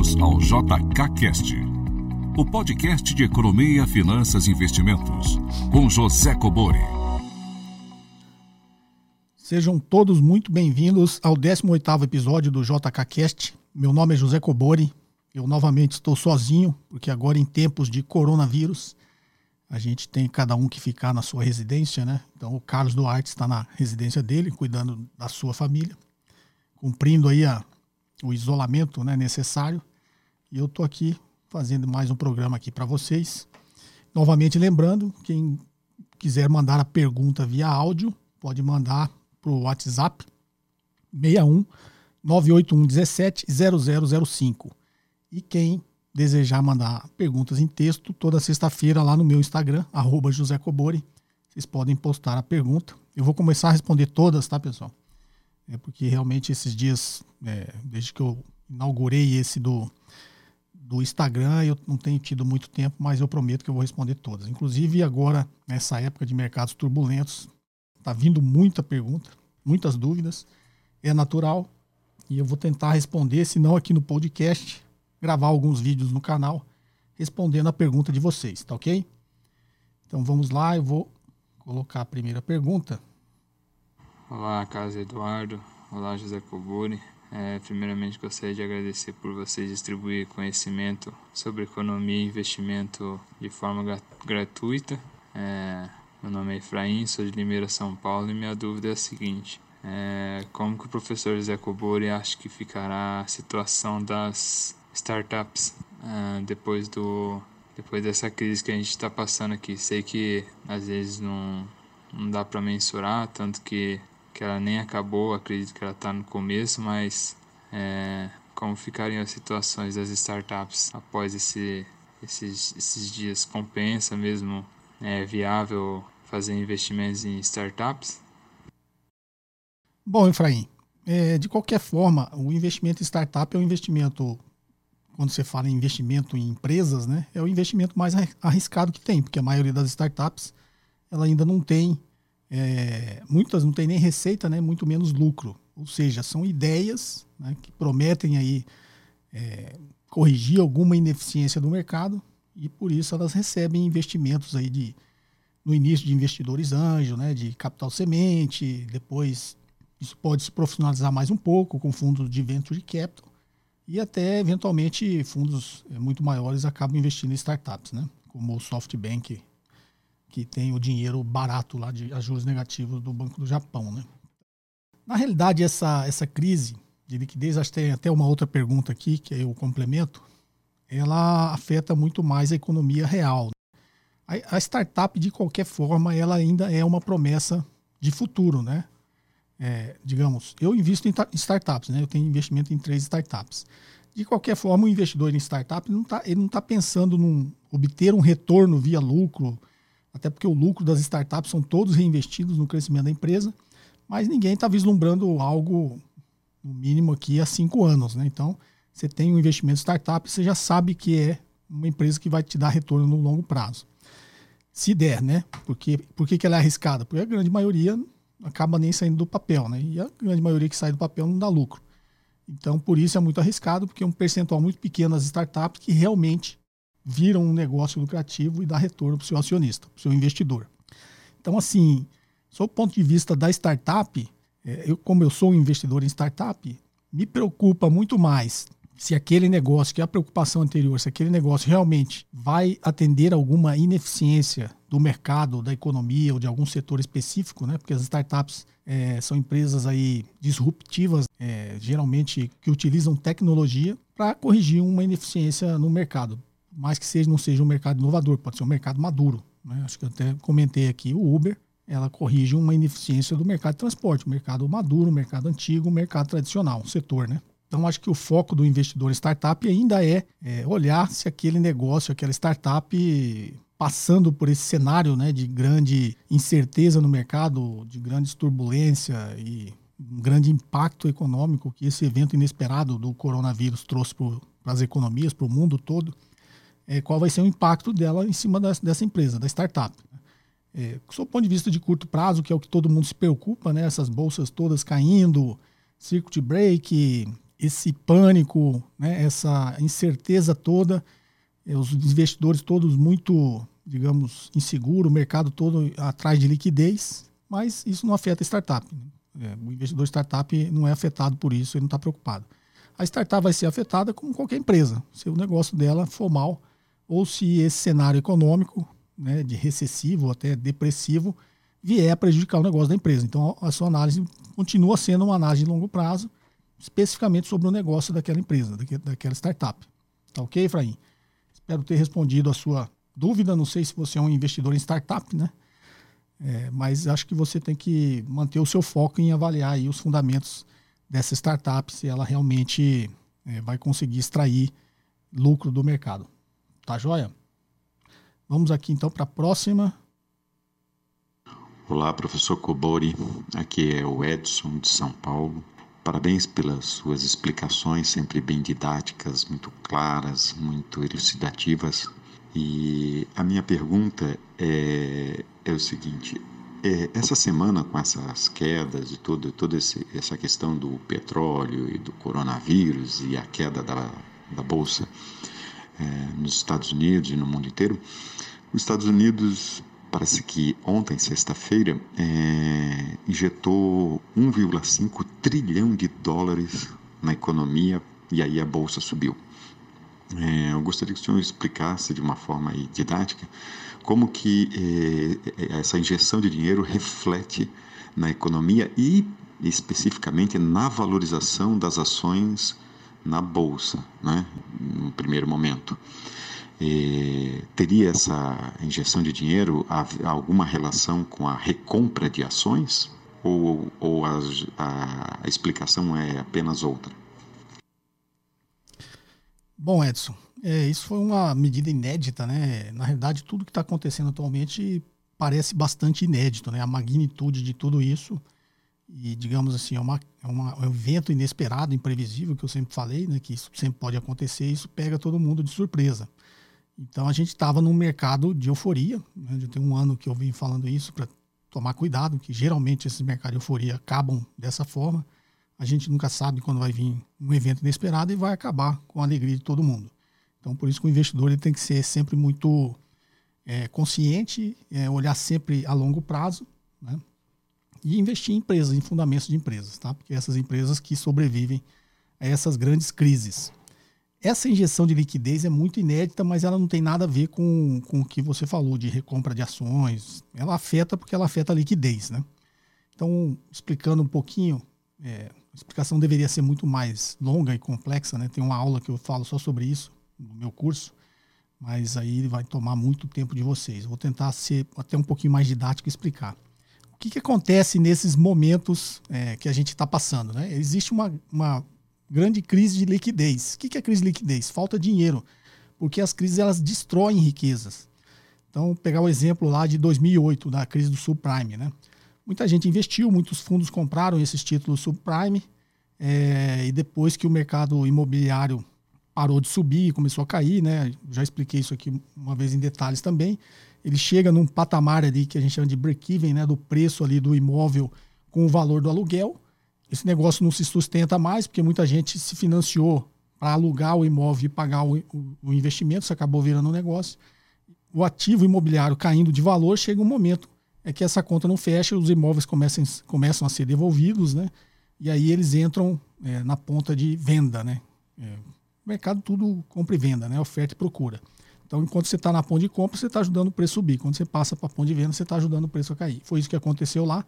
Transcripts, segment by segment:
bem-vindos ao JKCast, o podcast de economia, finanças e investimentos, com José Cobori. Sejam todos muito bem-vindos ao 18º episódio do JKCast. Meu nome é José Cobori. Eu novamente estou sozinho, porque agora em tempos de coronavírus, a gente tem cada um que ficar na sua residência, né? Então o Carlos Duarte está na residência dele, cuidando da sua família, cumprindo aí a, o isolamento né, necessário. E eu estou aqui fazendo mais um programa aqui para vocês. Novamente lembrando, quem quiser mandar a pergunta via áudio, pode mandar para o WhatsApp 61 981 17 0005. E quem desejar mandar perguntas em texto, toda sexta-feira lá no meu Instagram, arroba José Cobori, vocês podem postar a pergunta. Eu vou começar a responder todas, tá, pessoal? É porque realmente esses dias, é, desde que eu inaugurei esse do, do Instagram, eu não tenho tido muito tempo, mas eu prometo que eu vou responder todas. Inclusive agora, nessa época de mercados turbulentos, tá vindo muita pergunta, muitas dúvidas. É natural e eu vou tentar responder, se não aqui no podcast, gravar alguns vídeos no canal respondendo a pergunta de vocês, tá ok? Então vamos lá, eu vou colocar a primeira pergunta. Olá, Carlos Eduardo. Olá, José Coburi. É, primeiramente, gostaria de agradecer por vocês distribuir conhecimento sobre economia e investimento de forma gratuita. É, meu nome é Efraim, sou de Limeira, São Paulo, e minha dúvida é a seguinte: é, como que o professor José Cobori acha que ficará a situação das startups uh, depois do depois dessa crise que a gente está passando aqui. Sei que às vezes não, não dá para mensurar, tanto que, que ela nem acabou, acredito que ela está no começo, mas é, como ficariam as situações das startups após esse, esses, esses dias? Compensa mesmo? É viável fazer investimentos em startups? Bom, Efraim, é, de qualquer forma, o investimento em startup é um investimento quando você fala em investimento em empresas, né, é o investimento mais arriscado que tem, porque a maioria das startups ela ainda não tem, é, muitas não tem nem receita, né, muito menos lucro. Ou seja, são ideias né, que prometem aí é, corrigir alguma ineficiência do mercado e por isso elas recebem investimentos aí de no início de investidores anjo, né, de capital semente, depois isso pode se profissionalizar mais um pouco com fundos de venture capital e até, eventualmente, fundos eh, muito maiores acabam investindo em startups, né? como o SoftBank, que tem o dinheiro barato lá de juros negativos do Banco do Japão. Né? Na realidade, essa, essa crise de liquidez, acho que tem até uma outra pergunta aqui, que o complemento, ela afeta muito mais a economia real. A, a startup, de qualquer forma, ela ainda é uma promessa de futuro, né? é, digamos, eu invisto em, startups, né? Eu tenho investimento em três startups. De qualquer forma, o investidor em startup não tá, ele não está pensando em obter um retorno via lucro, até porque o lucro das startups são todos reinvestidos no crescimento da empresa, mas ninguém está vislumbrando algo, no mínimo aqui, há cinco anos. Né? Então, você tem um investimento startup, você já sabe que é uma empresa que vai te dar retorno no longo prazo. Se der, né? Porque, por que ela é arriscada? Porque a grande maioria acaba nem saindo do papel, né? E a grande maioria que sai do papel não dá lucro. Então, por isso é muito arriscado, porque é um percentual muito pequeno das startups que realmente viram um negócio lucrativo e dá retorno para o seu acionista, para o seu investidor. Então, assim, sob o ponto de vista da startup, é, eu, como eu sou um investidor em startup, me preocupa muito mais se aquele negócio, que é a preocupação anterior, se aquele negócio realmente vai atender alguma ineficiência do mercado, da economia ou de algum setor específico, né? Porque as startups é, são empresas aí disruptivas, é, geralmente que utilizam tecnologia para corrigir uma ineficiência no mercado, mais que seja não seja um mercado inovador, pode ser um mercado maduro. Né? Acho que eu até comentei aqui o Uber, ela corrige uma ineficiência do mercado de transporte, mercado maduro, mercado antigo, mercado tradicional, setor, né? Então, acho que o foco do investidor startup ainda é, é olhar se aquele negócio, aquela startup passando por esse cenário né, de grande incerteza no mercado, de grande turbulência e um grande impacto econômico que esse evento inesperado do coronavírus trouxe para as economias, para o mundo todo, é, qual vai ser o impacto dela em cima dessa, empresa, da startup. É, do ponto de vista de curto prazo, que é o que todo mundo se preocupa, né, essas bolsas todas caindo, circuit break, esse pânico, né, essa incerteza toda, eh, os investidores todos muito, digamos, inseguros, o mercado todo atrás de liquidez, mas isso não afeta a startup. Né? É, o investidor startup não é afetado por isso, ele não está preocupado. A startup vai ser afetada como qualquer empresa, se o negócio dela for mal, ou se esse cenário econômico, né, de recessivo até depressivo, vier a prejudicar o negócio da empresa. Então, a sua análise continua sendo uma análise de longo prazo, especificamente sobre o negócio daquela empresa, daquela startup. Tá ok, Efraim? Espero ter respondido a sua dúvida. Não sei se você é um investidor em startup, né? É, mas acho que você tem que manter o seu foco em avaliar aí os fundamentos dessa startup, se ela realmente é, vai conseguir extrair lucro do mercado. Tá joia? Vamos aqui então para a próxima. Olá, professor Cobori. Aqui é o Edson de São Paulo. Parabéns pelas suas explicações, sempre bem didáticas, muito claras, muito elucidativas. E a minha pergunta é, é o seguinte: é, essa semana, com essas quedas e todo, toda esse, essa questão do petróleo e do coronavírus e a queda da, da bolsa é, nos Estados Unidos e no mundo inteiro, os Estados Unidos parece que ontem, sexta-feira, é, injetou 1,5 trilhão de dólares na economia e aí a bolsa subiu. É, eu gostaria que o senhor explicasse de uma forma didática como que é, essa injeção de dinheiro reflete na economia e especificamente na valorização das ações na bolsa, né, no primeiro momento teria essa injeção de dinheiro alguma relação com a recompra de ações? Ou, ou a, a, a explicação é apenas outra? Bom, Edson, é, isso foi uma medida inédita, né? Na realidade, tudo que está acontecendo atualmente parece bastante inédito, né? A magnitude de tudo isso e, digamos assim, é, uma, é, uma, é um evento inesperado, imprevisível, que eu sempre falei, né? Que isso sempre pode acontecer e isso pega todo mundo de surpresa. Então a gente estava num mercado de euforia. Né? Já tem um ano que eu venho falando isso para tomar cuidado, que geralmente esses mercados de euforia acabam dessa forma. A gente nunca sabe quando vai vir um evento inesperado e vai acabar com a alegria de todo mundo. Então por isso que o investidor ele tem que ser sempre muito é, consciente, é, olhar sempre a longo prazo, né? E investir em empresas, em fundamentos de empresas, tá? Porque essas empresas que sobrevivem a essas grandes crises. Essa injeção de liquidez é muito inédita, mas ela não tem nada a ver com, com o que você falou de recompra de ações. Ela afeta porque ela afeta a liquidez, né? Então, explicando um pouquinho, é, a explicação deveria ser muito mais longa e complexa, né? Tem uma aula que eu falo só sobre isso no meu curso, mas aí vai tomar muito tempo de vocês. Vou tentar ser até um pouquinho mais didático e explicar. Que, que acontece nesses momentos é, que a gente está passando, né? Existe uma, uma grande crise de liquidez. O que é crise de liquidez? Falta dinheiro, porque as crises elas destroem riquezas. Então, pegar o exemplo lá de 2008, da crise do subprime, né? Muita gente investiu, muitos fundos compraram esses títulos subprime, é, e depois que o mercado imobiliário parou de subir e começou a cair, né? Já expliquei isso aqui uma vez em detalhes também. Ele chega num patamar ali que a gente chama de break-even, né? Do preço ali do imóvel com o valor do aluguel esse negócio não se sustenta mais, porque muita gente se financiou para alugar o imóvel e pagar o, o, o, investimento, isso acabou virando um negócio. O ativo imobiliário caindo de valor, chega um momento é que essa conta não fecha, os imóveis começam, começam a ser devolvidos, né? E aí eles entram é, na ponta de venda, né? É, mercado tudo compra e venda, né? Oferta e procura. Então, enquanto você está na ponta de compra, você está ajudando o preço a subir. Quando você passa para a ponta de venda, você está ajudando o preço a cair. Foi isso que aconteceu lá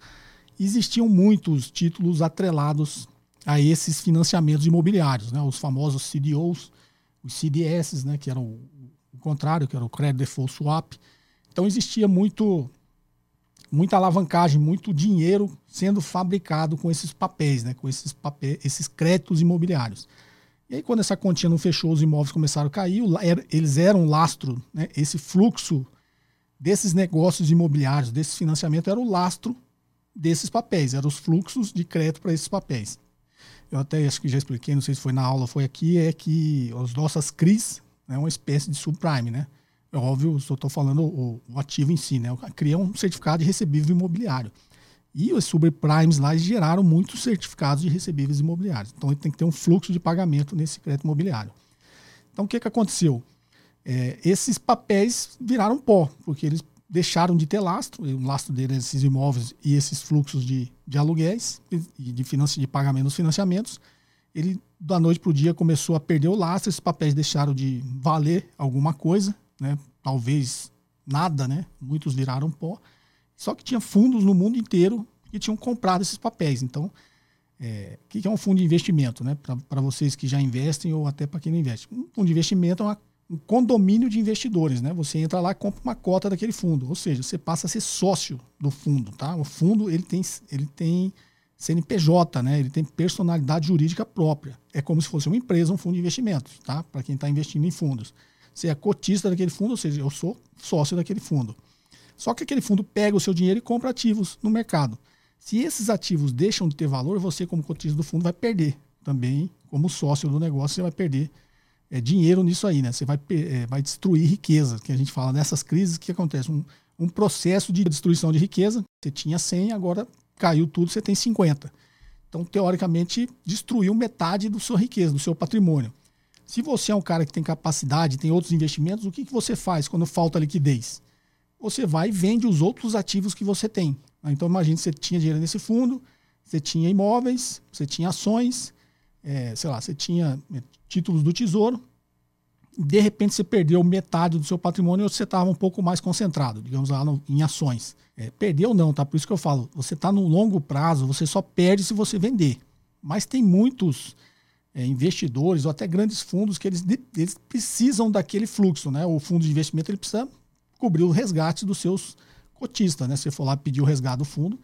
existiam muitos títulos atrelados a esses financiamentos imobiliários, né? os famosos CDOs, os CDS, né? que eram o, o contrário, que era o Credit Default Swap. Então existia muito muita alavancagem, muito dinheiro sendo fabricado com esses papéis, né? com esses, papéis, esses créditos imobiliários. E aí, quando essa continha não fechou, os imóveis começaram a cair, eles eram lastro, né? esse fluxo desses negócios imobiliários, desse financiamento, era o lastro desses papéis, eram os fluxos de crédito para esses papéis. Eu até acho que já expliquei, não sei se foi na aula foi aqui, é que as nossas CRIs é né, uma espécie de subprime, né? É óbvio, só estou falando o, o, ativo em si, né? Cria um certificado de recebível imobiliário. E os subprimes lá geraram muitos certificados de recebíveis imobiliários. Então ele tem que ter um fluxo de pagamento nesse crédito imobiliário. Então o que, que aconteceu? É, esses papéis viraram pó, porque eles deixaram de ter lastro, o lastro deles, esses imóveis e esses fluxos de, de aluguéis e de, de, de pagamento dos financiamentos, ele da noite para o dia começou a perder o lastro, esses papéis deixaram de valer alguma coisa, né? talvez nada, né? muitos viraram pó, só que tinha fundos no mundo inteiro que tinham comprado esses papéis. Então, é, o que é um fundo de investimento? Né? Para vocês que já investem ou até para quem não investe. Um fundo de investimento é uma um condomínio de investidores, né? Você entra lá e compra uma cota daquele fundo, ou seja, você passa a ser sócio do fundo, tá? O fundo ele tem, ele tem CNPJ, né? Ele tem personalidade jurídica própria. É como se fosse uma empresa, um fundo de investimentos, tá? Para quem está investindo em fundos. Você é cotista daquele fundo, ou seja, eu sou sócio daquele fundo. Só que aquele fundo pega o seu dinheiro e compra ativos no mercado. Se esses ativos deixam de ter valor, você, como cotista do fundo, vai perder também, como sócio do negócio, você vai perder é, dinheiro nisso aí, né? Você vai, é, vai destruir riqueza, que a gente fala nessas crises, que acontece? Um, um processo de destruição de riqueza. Você tinha 100, agora caiu tudo, você tem 50. Então, teoricamente, destruiu metade da sua riqueza, do seu patrimônio. Se você é um cara que tem capacidade, tem outros investimentos, o que, que você faz quando falta liquidez? Você vai e vende os outros ativos que você tem. Então, imagine você tinha dinheiro nesse fundo, você tinha imóveis, você tinha ações, é, sei lá, você tinha é, títulos do tesouro, de repente você perdeu metade do seu patrimônio ou você estava um pouco mais concentrado, digamos lá no, em ações. É, perdeu não, tá? Por isso que eu falo, você está no longo prazo, você só perde se você vender. Mas tem muitos é, investidores ou até grandes fundos que eles, eles precisam daquele fluxo, né? O fundo de investimento ele precisa cobrir o resgate dos seus cotistas, né? Se você for lá pedir o resgate do fundo,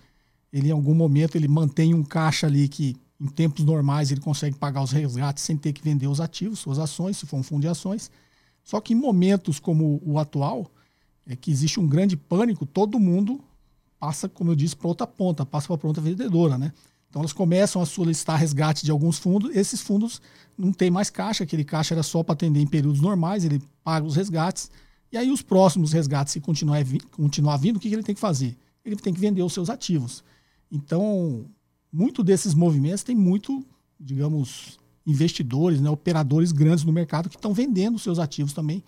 ele em algum momento ele mantém um caixa ali que em tempos normais, ele consegue pagar os resgates sem ter que vender os ativos, suas ações, se for um fundo de ações. Só que em momentos como o atual, é que existe um grande pânico, todo mundo passa, como eu disse, para outra ponta, passa para a ponta vendedora, né? Então elas começam a solicitar resgate de alguns fundos, esses fundos não tem mais caixa, aquele caixa era só para atender em períodos normais, ele paga os resgates, e aí os próximos resgates, se continuar, continuar vindo, o que ele tem que fazer? Ele tem que vender os seus ativos. Então, muito desses movimentos tem muito, digamos, investidores, né, operadores grandes no mercado que estão vendendo seus ativos também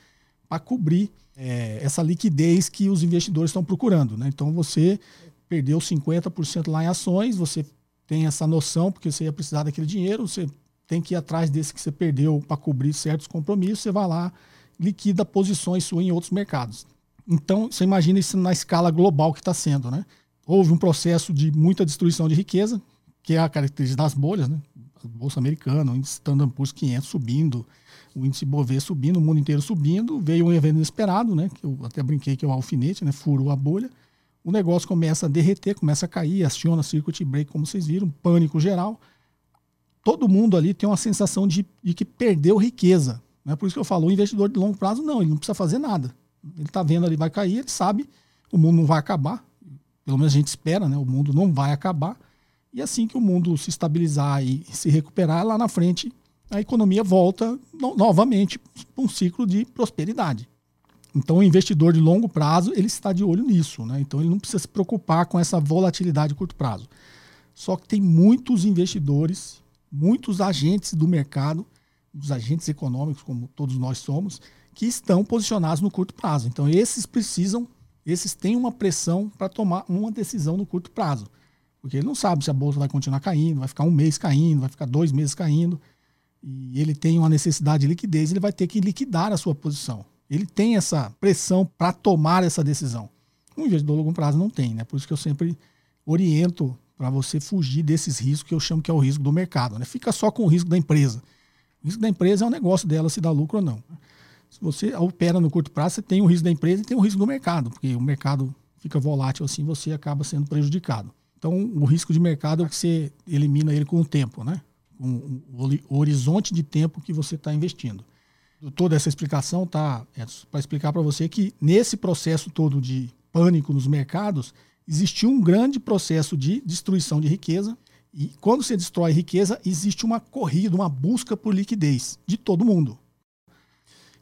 para cobrir é, essa liquidez que os investidores estão procurando. Né? Então você perdeu 50% lá em ações, você tem essa noção, porque você ia precisar daquele dinheiro, você tem que ir atrás desse que você perdeu para cobrir certos compromissos, você vai lá, liquida posições suas em outros mercados. Então, você imagina isso na escala global que está sendo, né? Houve um processo de muita destruição de riqueza, que é a característica das bolhas, né? A Bolsa Americana, o índice Standard Poor's 500 subindo, o índice Bovespa subindo, o mundo inteiro subindo, veio um evento inesperado, né? Que eu até brinquei que é o alfinete, né? Furou a bolha. O negócio começa a derreter, começa a cair, aciona circuit break, como vocês viram, pânico geral. Todo mundo ali tem uma sensação de, de que perdeu riqueza. Né? Por isso que eu falo, o investidor de longo prazo, não, ele não precisa fazer nada. Ele está vendo ali, vai cair, ele sabe, o mundo não vai acabar, pelo menos a gente espera, né? O mundo não vai acabar. E assim que o mundo se estabilizar e se recuperar, lá na frente a economia volta no, novamente para um ciclo de prosperidade. Então, o investidor de longo prazo ele está de olho nisso, né? Então, ele não precisa se preocupar com essa volatilidade de curto prazo. Só que tem muitos investidores, muitos agentes do mercado, os agentes econômicos, como todos nós somos, que estão posicionados no curto prazo. Então, esses precisam esses têm uma pressão para tomar uma decisão no curto prazo. Porque ele não sabe se a bolsa vai continuar caindo, vai ficar um mês caindo, vai ficar dois meses caindo. E ele tem uma necessidade de liquidez, ele vai ter que liquidar a sua posição. Ele tem essa pressão para tomar essa decisão. Um investidor de longo prazo não tem, né? Por isso que eu sempre oriento para você fugir desses riscos que eu chamo que é o risco do mercado. Né? Fica só com o risco da empresa. O risco da empresa é um negócio dela se dá lucro ou não. Se você opera no curto prazo, você tem o risco da empresa e tem o risco do mercado, porque o mercado fica volátil assim, você acaba sendo prejudicado. Então, o risco de mercado é que você elimina ele com o tempo, né? Com o horizonte de tempo que você está investindo. Toda essa explicação tá é para explicar para você que nesse processo todo de pânico nos mercados, existiu um grande processo de destruição de riqueza. E quando você destrói riqueza, existe uma corrida, uma busca por liquidez de todo mundo.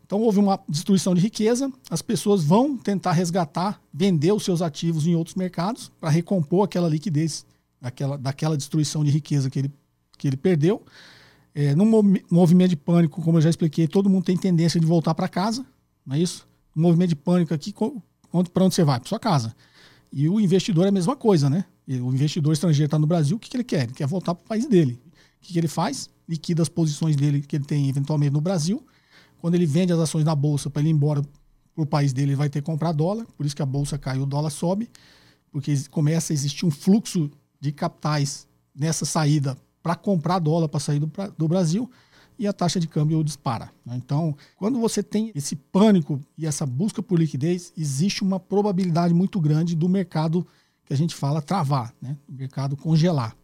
Então houve uma destruição de riqueza, as pessoas vão tentar resgatar, vender os seus ativos em outros mercados para recompor aquela liquidez daquela, daquela destruição de riqueza que ele, que ele perdeu. É, no movimento de pânico, como eu já expliquei, todo mundo tem tendência de voltar para casa, não é isso? No movimento de pânico aqui, para onde você vai? Para sua casa. E o investidor é a mesma coisa, né? O investidor estrangeiro está no Brasil, o que, que ele quer? Ele quer voltar para o país dele. O que, que ele faz? Liquida as posições dele que ele tem eventualmente no Brasil. Quando ele vende as ações na bolsa para ele ir embora para o país dele, ele vai ter que comprar dólar. Por isso que a bolsa cai o dólar sobe. Porque começa a existir um fluxo de capitais nessa saída para comprar dólar para sair do, do Brasil e a taxa de câmbio dispara. Né? Então, quando você tem esse pânico e essa busca por liquidez, existe uma probabilidade muito grande do mercado que a gente fala travar, né? o mercado congelar.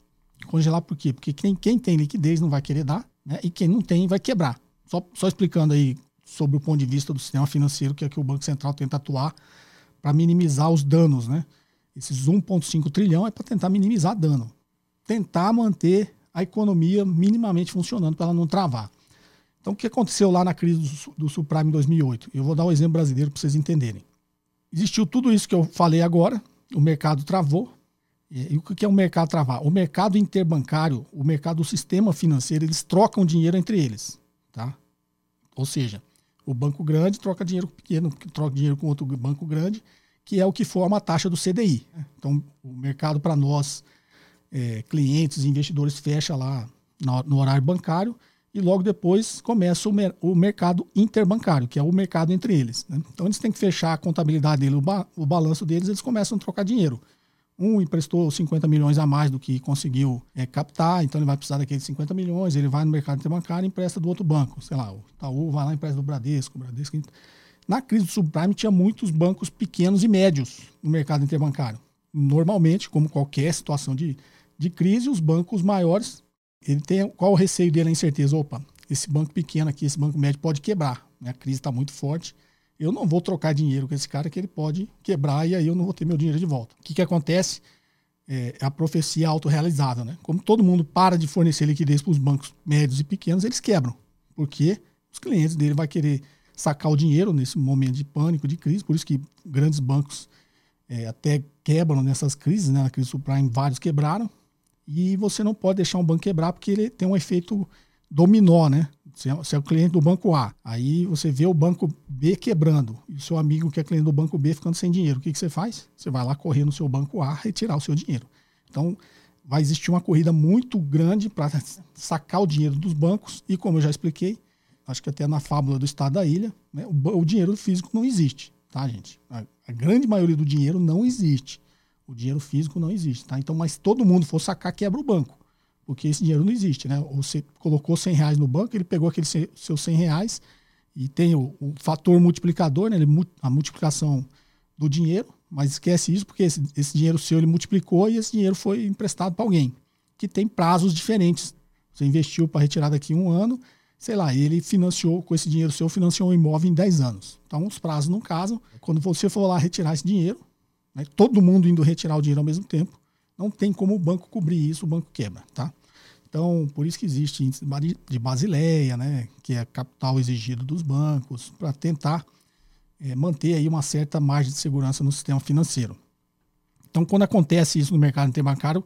Congelar por quê? Porque quem, quem tem liquidez não vai querer dar né? e quem não tem vai quebrar. Só, só explicando aí sobre o ponto de vista do sistema financeiro, que é que o Banco Central tenta atuar para minimizar os danos. Né? Esses 1,5 trilhão é para tentar minimizar dano. Tentar manter a economia minimamente funcionando para ela não travar. Então, o que aconteceu lá na crise do, do subprime em 2008? Eu vou dar um exemplo brasileiro para vocês entenderem. Existiu tudo isso que eu falei agora, o mercado travou. E o que é o mercado travar? O mercado interbancário, o mercado do sistema financeiro, eles trocam dinheiro entre eles. Tá? Ou seja, o banco grande troca dinheiro com pequeno, troca dinheiro com outro banco grande, que é o que forma a taxa do CDI. Então, o mercado para nós é, clientes, investidores fecha lá no, no, horário bancário e logo depois começa o, mer o, mercado interbancário, que é o mercado entre eles. Né? Então eles têm que fechar a contabilidade dele, o, ba o balanço deles, eles começam a trocar dinheiro. Um emprestou 50 milhões a mais do que conseguiu é, captar, então ele vai precisar daqueles 50 milhões, ele vai no mercado interbancário e empresta do outro banco. Sei lá, o Itaú vai lá e empresta do Bradesco, o Bradesco. Na crise do subprime tinha muitos bancos pequenos e médios no mercado interbancário. Normalmente, como qualquer situação de de crise, os bancos maiores, ele tem qual o receio dele, a incerteza? Opa, esse banco pequeno aqui, esse banco médio pode quebrar, né? a crise está muito forte. Eu não vou trocar dinheiro com esse cara que ele pode quebrar e aí eu não vou ter meu dinheiro de volta. O que, que acontece? É, é a profecia autorrealizável. Né? Como todo mundo para de fornecer liquidez para os bancos médios e pequenos, eles quebram. Porque os clientes dele vão querer sacar o dinheiro nesse momento de pânico, de crise. Por isso que grandes bancos é, até quebram nessas crises. Né? Na crise subprime, vários quebraram e você não pode deixar um banco quebrar porque ele tem um efeito dominó, né? Se é, se é o cliente do banco A, aí você vê o banco B quebrando e o seu amigo que é cliente do banco B ficando sem dinheiro. O que, que você faz? Você vai lá correr no seu banco A retirar o seu dinheiro. Então, vai existir uma corrida muito grande para sacar o dinheiro dos bancos e, como eu já expliquei, acho que até na fábula do estado da ilha, né, o, o, dinheiro físico não existe, tá, gente? A, a grande maioria do dinheiro não existe. O dinheiro físico não existe, tá? Então, mas todo mundo for sacar, quebra o banco. Porque esse dinheiro não existe, né? Ou você colocou 100 reais no banco, ele pegou aqueles seus 100 reais e tem o, o fator multiplicador, né? Ele, a multiplicação do dinheiro, mas esquece isso porque esse, esse dinheiro seu ele multiplicou e esse dinheiro foi emprestado para alguém que tem prazos diferentes. Você investiu para retirar daqui um ano, sei lá, ele financiou com esse dinheiro seu, financiou um imóvel em 10 anos. Então os prazos não casam. Quando você for lá retirar esse dinheiro, né? todo mundo indo retirar o dinheiro ao mesmo tempo, não tem como o banco cobrir isso, o banco quebra, tá? Então, por isso que existe índice de Basileia, né, que é capital exigido dos bancos, para tentar é, manter aí uma certa margem de segurança no sistema financeiro. Então, quando acontece isso no mercado interbancário,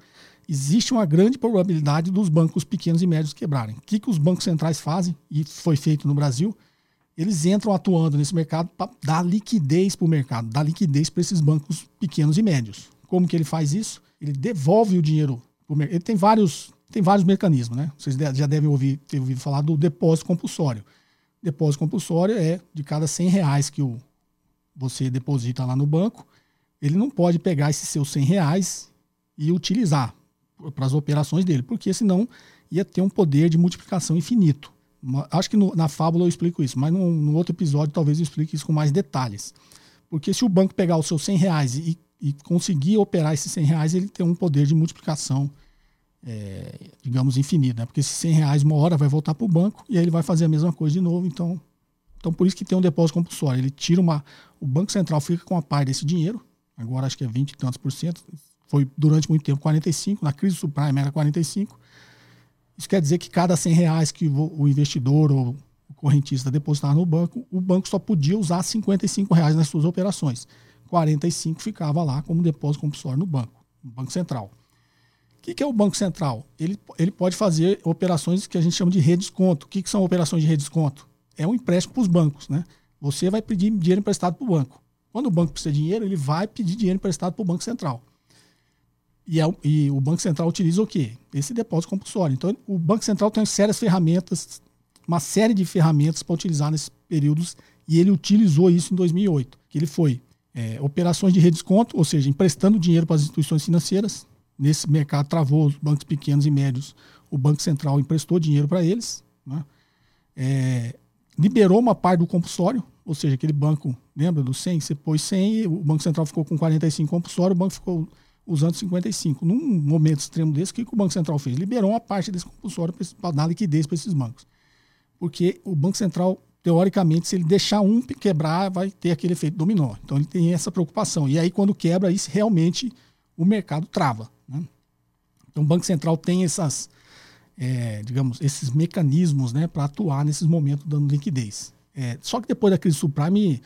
existe uma grande probabilidade dos bancos pequenos e médios quebrarem. O que, que os bancos centrais fazem, e foi feito no Brasil, eles entram atuando nesse mercado para dar liquidez para o mercado, dar liquidez para esses bancos pequenos e médios. Como que ele faz isso? Ele devolve o dinheiro. Ele tem vários, tem vários mecanismos, né? Vocês já devem ouvir, ter ouvido falar do depósito compulsório. Depósito compulsório é de cada 100 reais que o, você deposita lá no banco, ele não pode pegar esses seus 100 reais e utilizar para as operações dele, porque senão ia ter um poder de multiplicação infinito. Acho que no, na fábula eu explico isso, mas no, outro episódio talvez eu explique isso com mais detalhes. Porque se o banco pegar os seus 100 reais e, e conseguir operar esses 100 reais, ele tem um poder de multiplicação, é, digamos, infinito. Né? Porque esses 100 reais uma hora vai voltar para o banco e aí ele vai fazer a mesma coisa de novo. Então, então por isso que tem um depósito compulsório. Ele tira uma. O Banco Central fica com a parte desse dinheiro, agora acho que é 20 e tantos por cento. Foi durante muito tempo 45, na crise subprime era 45 isso quer dizer que cada 100 reais que o investidor ou o correntista depositava no banco, o banco só podia usar 55 reais nas suas operações. 45 ficava lá como depósito compulsório no banco, no Banco Central. O que, que é o Banco Central? Ele, ele pode fazer operações que a gente chama de redesconto. O que, que são operações de redesconto? É um empréstimo para os bancos. Né? Você vai pedir dinheiro emprestado para o banco. Quando o banco precisa de dinheiro, ele vai pedir dinheiro emprestado para o Banco Central. E, é, e, o Banco Central utiliza o quê? Esse depósito compulsório. Então, o Banco Central tem sérias ferramentas, uma série de ferramentas para utilizar nesses períodos, e ele utilizou isso em 2008, que ele foi é, operações de redesconto, ou seja, emprestando dinheiro para as instituições financeiras. Nesse mercado travou os bancos pequenos e médios, o Banco Central emprestou dinheiro para eles. Né? É, liberou uma parte do compulsório, ou seja, aquele banco, lembra do 100? Você pôs 100, o Banco Central ficou com 45 compulsório, o banco ficou usando 55. Num momento extremo desse, o que, o Banco Central fez? Liberou uma parte desse compulsório para dar liquidez para esses bancos. Porque o Banco Central, teoricamente, se ele deixar um quebrar, vai ter aquele efeito dominó. Então ele tem essa preocupação. E aí, quando quebra, isso realmente o mercado trava. Né? Então o Banco Central tem essas, é, digamos, esses mecanismos né, para atuar nesses momentos dando liquidez. É, só que depois da crise subprime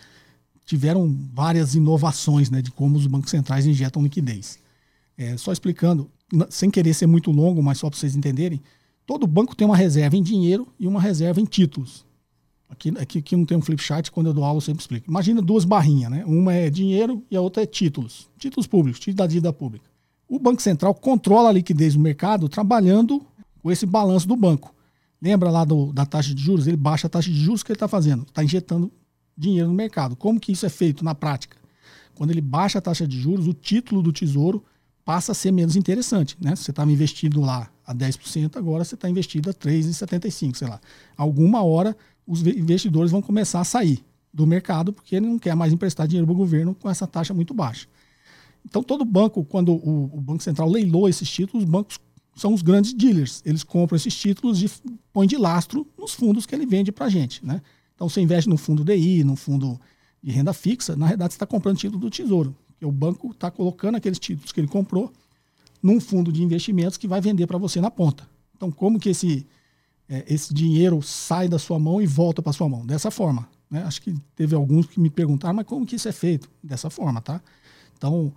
tiveram várias inovações né, de como os bancos centrais injetam liquidez. É, só explicando, sem querer ser muito longo, mas só para vocês entenderem, todo banco tem uma reserva em dinheiro e uma reserva em títulos. Aqui, aqui, aqui não tem um flip chart, quando eu dou aula eu sempre explico. Imagina duas barrinhas, né? Uma é dinheiro e a outra é títulos. Títulos públicos, títulos da dívida pública. O Banco Central controla a liquidez do mercado trabalhando com esse balanço do banco. Lembra lá do, da taxa de juros? Ele baixa a taxa de juros que ele está fazendo. Está injetando dinheiro no mercado. Como que isso é feito na prática? Quando ele baixa a taxa de juros, o título do tesouro passa a ser menos interessante. Né? Você estava investido lá a 10%, agora você está investido a 3,75%, sei lá. Alguma hora os investidores vão começar a sair do mercado porque ele não quer mais emprestar dinheiro para o governo com essa taxa muito baixa. Então, todo banco, quando o, o, Banco Central leilou esses títulos, os bancos são os grandes dealers. Eles compram esses títulos e põem de lastro nos fundos que ele vende para a gente. Né? Então, você investe no fundo DI, no fundo de renda fixa, na verdade, você está comprando título do Tesouro. Porque o banco está colocando aqueles títulos que ele comprou num fundo de investimentos que vai vender para você na ponta. Então, como que esse, é, esse dinheiro sai da sua mão e volta para sua mão? Dessa forma. Né? Acho que teve alguns que me perguntaram, mas como que isso é feito? Dessa forma, tá? Então,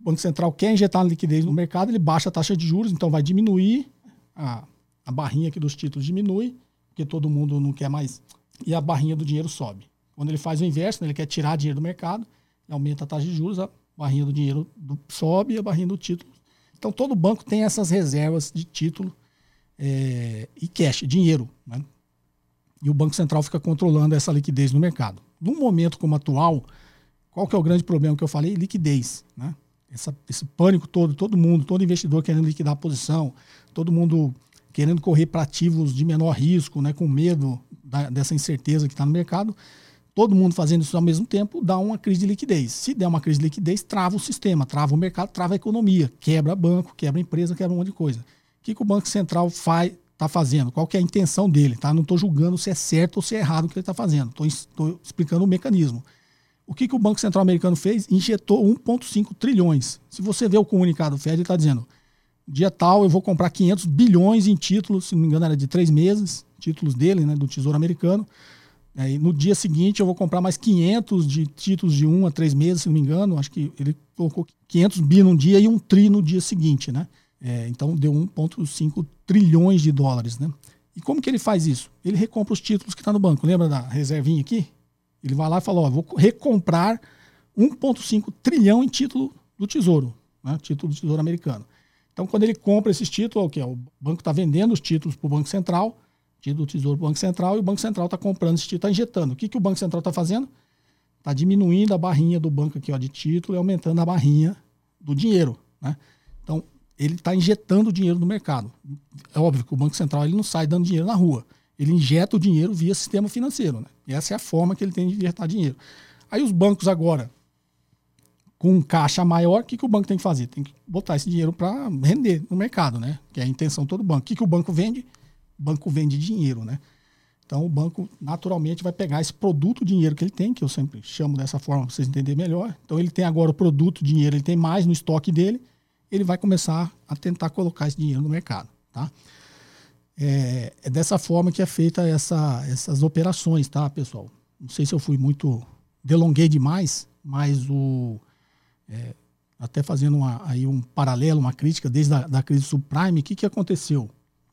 o Banco Central quer injetar liquidez no mercado, ele baixa a taxa de juros, então vai diminuir, a, a barrinha aqui dos títulos diminui, porque todo mundo não quer mais, e a barrinha do dinheiro sobe. Quando ele faz o inverso, né, ele quer tirar dinheiro do mercado, aumenta a taxa de juros, a barrinha do dinheiro do, sobe e a barrinha do título. Então todo banco tem essas reservas de título é, e cash, dinheiro. Né? E o Banco Central fica controlando essa liquidez no mercado. Num momento como atual, qual que é o grande problema que eu falei? Liquidez. Né? Essa, esse pânico todo, todo mundo, todo investidor querendo liquidar a posição, todo mundo querendo correr para ativos de menor risco, né, com medo da, dessa incerteza que está no mercado todo mundo fazendo isso ao mesmo tempo, dá uma crise de liquidez. Se der uma crise de liquidez, trava o sistema, trava o mercado, trava a economia, quebra banco, quebra empresa, quebra um monte de coisa. O que, que o Banco Central faz, está fazendo? Qual que é a intenção dele? Tá? Não estou julgando se é certo ou se é errado o que ele está fazendo. Estou explicando o mecanismo. O que, que o Banco Central americano fez? Injetou 1,5 trilhões. Se você vê o comunicado do Fed, ele está dizendo: dia tal eu vou comprar 500 bilhões em títulos, se não me engano era de três meses, títulos dele, né, do Tesouro Americano Aí, no dia seguinte eu vou comprar mais 500 de títulos de um a três meses, se não me engano. Acho que ele colocou 500 bi num dia e um tri no dia seguinte, né? É, então deu 1,5 trilhões de dólares, né? E como que ele faz isso? Ele recompra os títulos que está no banco. Lembra da reservinha aqui? Ele vai lá e fala: ó, vou recomprar 1,5 trilhão em título do Tesouro, né? título do Tesouro americano. Então, quando ele compra esses títulos, que? O banco está vendendo os títulos para o Banco Central do Tesouro Banco Central e o Banco Central está comprando esse título, está injetando. O que, que o Banco Central está fazendo? Está diminuindo a barrinha do banco aqui ó, de título e aumentando a barrinha do dinheiro. Né? Então, ele está injetando dinheiro no mercado. É óbvio que o Banco Central ele não sai dando dinheiro na rua. Ele injeta o dinheiro via sistema financeiro. Né? E essa é a forma que ele tem de injetar dinheiro. Aí os bancos agora, com caixa maior, o que, que o banco tem que fazer? Tem que botar esse dinheiro para render no mercado, né? Que é a intenção de todo banco. O que, que o banco vende? Banco vende dinheiro, né? Então o banco naturalmente vai pegar esse produto dinheiro que ele tem, que eu sempre chamo dessa forma para vocês entenderem melhor. Então ele tem agora o produto dinheiro, ele tem mais no estoque dele, ele vai começar a tentar colocar esse dinheiro no mercado, tá? É, é, dessa forma que é feita essa, essas operações, tá, pessoal? Não sei se eu fui muito delonguei demais, mas o é, até fazendo uma, aí um paralelo, uma crítica desde a da crise subprime, o que, que aconteceu?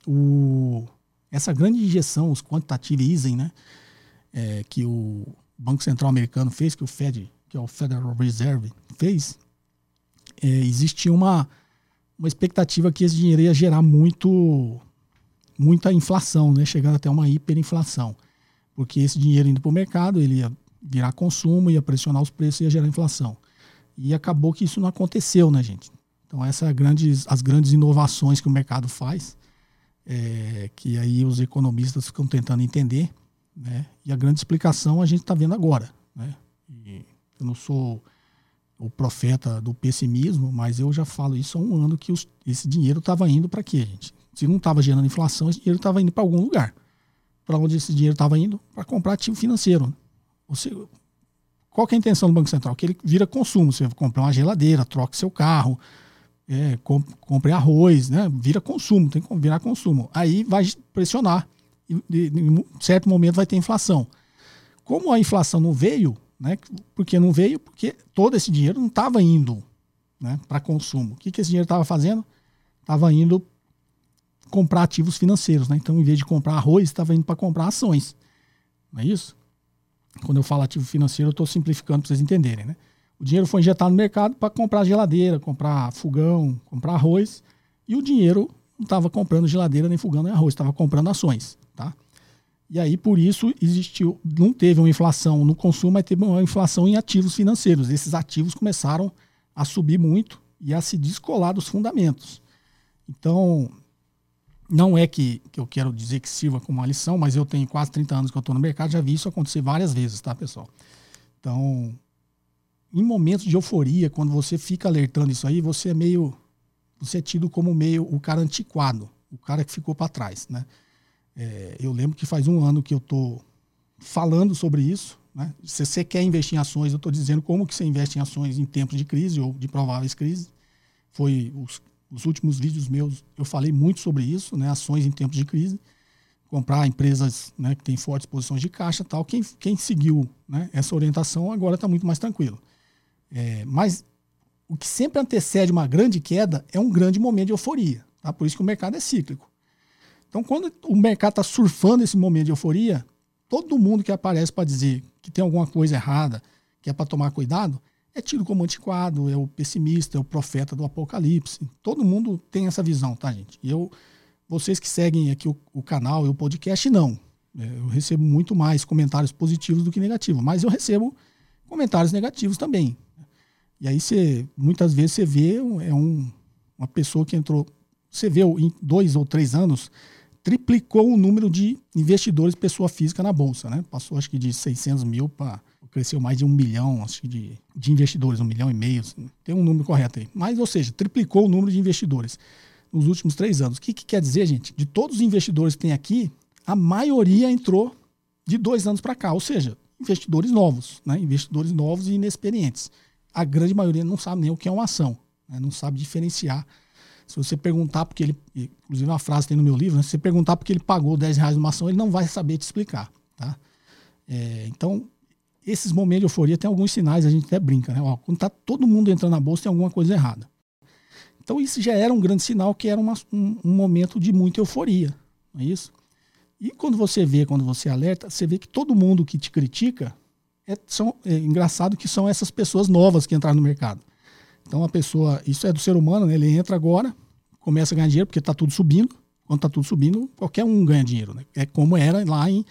O, essa grande injeção, os quantitative né, é, que o Banco Central americano fez, que o Fed, que é o Federal Reserve, fez, é, existia uma, uma expectativa que esse dinheiro ia gerar muito muita inflação, né, chegando até uma hiperinflação, porque esse dinheiro indo para o mercado, ele ia virar consumo, ia pressionar os preços e ia gerar inflação. E acabou que isso não aconteceu, né, gente? Então, essas grandes, as grandes inovações que o mercado faz, é, que aí os economistas ficam tentando entender, né? E a grande explicação a gente está vendo agora, né? E eu não sou o profeta do pessimismo, mas eu já falo isso há um ano que os, esse dinheiro estava indo para quê, gente? Se não estava gerando inflação, esse dinheiro estava indo para algum lugar. Para onde esse dinheiro estava indo? Para comprar ativo financeiro. Né? Você, qual é a intenção do Banco Central? Que ele vira consumo. Você compra uma geladeira, troca seu carro, é, compre arroz, né? Vira consumo, tem que virar consumo. Aí vai pressionar. E, em certo momento vai ter inflação. Como a inflação não veio, né? Porque não veio, porque todo esse dinheiro não estava indo né, para consumo. O que, que esse dinheiro estava fazendo? Estava indo comprar ativos financeiros, né? Então, em vez de comprar arroz, estava indo para comprar ações. Não é isso? Quando eu falo ativo financeiro, eu estou simplificando para vocês entenderem, né? O dinheiro foi injetado no mercado para comprar geladeira, comprar fogão, comprar arroz, e o dinheiro não estava comprando geladeira, nem fogão, nem arroz, estava comprando ações, tá? E aí, por isso, existiu, não teve uma inflação no consumo, mas teve uma inflação em ativos financeiros. Esses ativos começaram a subir muito e a se descolar dos fundamentos. Então, não é que, que eu quero dizer que sirva como uma lição, mas eu tenho quase 30 anos que eu estou no mercado, já vi isso acontecer várias vezes, tá, pessoal? Então, em momentos de euforia, quando você fica alertando isso aí, você é meio. Você é tido como meio o cara antiquado, o cara que ficou para trás, né? É, eu lembro que faz um ano que eu estou falando sobre isso. Né? Se você quer investir em ações, eu estou dizendo como que você investe em ações em tempos de crise ou de prováveis crises. Foi os os últimos vídeos meus eu falei muito sobre isso, né? Ações em tempos de crise, comprar empresas né, que têm fortes posições de caixa, tal. Quem, quem seguiu né, essa orientação agora está muito mais tranquilo. É, mas o que sempre antecede uma grande queda é um grande momento de euforia. Tá? Por isso que o mercado é cíclico. Então, quando o mercado está surfando esse momento de euforia, todo mundo que aparece para dizer que tem alguma coisa errada, que é para tomar cuidado, é tido como antiquado, é o pessimista, é o profeta do apocalipse. Todo mundo tem essa visão, tá, gente? E eu, vocês que seguem aqui o, o canal e o podcast, não. É, eu recebo muito mais comentários positivos do que negativos, mas eu recebo comentários negativos também. E aí você, muitas vezes você vê é um, uma pessoa que entrou, você vê em dois ou três anos, triplicou o número de investidores pessoa física na bolsa, né? Passou acho que de 600 mil para cresceu mais de um milhão acho, de, de investidores, um milhão e meio, assim, tem um número correto aí. Mas, ou seja, triplicou o número de investidores nos últimos três anos. O que, que quer dizer, gente? De todos os investidores que tem aqui, a maioria entrou de dois anos para cá, ou seja, investidores novos, né? investidores novos e inexperientes. A grande maioria não sabe nem o que é uma ação, né? não sabe diferenciar. Se você perguntar porque ele, inclusive uma frase tem no meu livro, né? se você perguntar porque ele pagou 10 reais numa ação, ele não vai saber te explicar. Tá? É, então, esses momentos de euforia tem alguns sinais, a gente até brinca, né? Ó, quando está todo mundo entrando na bolsa, tem alguma coisa errada. Então isso já era um grande sinal que era uma, um, um, momento de muita euforia, não é isso? E quando você vê, quando você alerta, você vê que todo mundo que te critica é, são, é engraçado que são essas pessoas novas que entraram no mercado. Então a pessoa, isso é do ser humano, né? Ele entra agora, começa a ganhar dinheiro porque está tudo subindo. Quando está tudo subindo, qualquer um ganha dinheiro, né? É como era lá em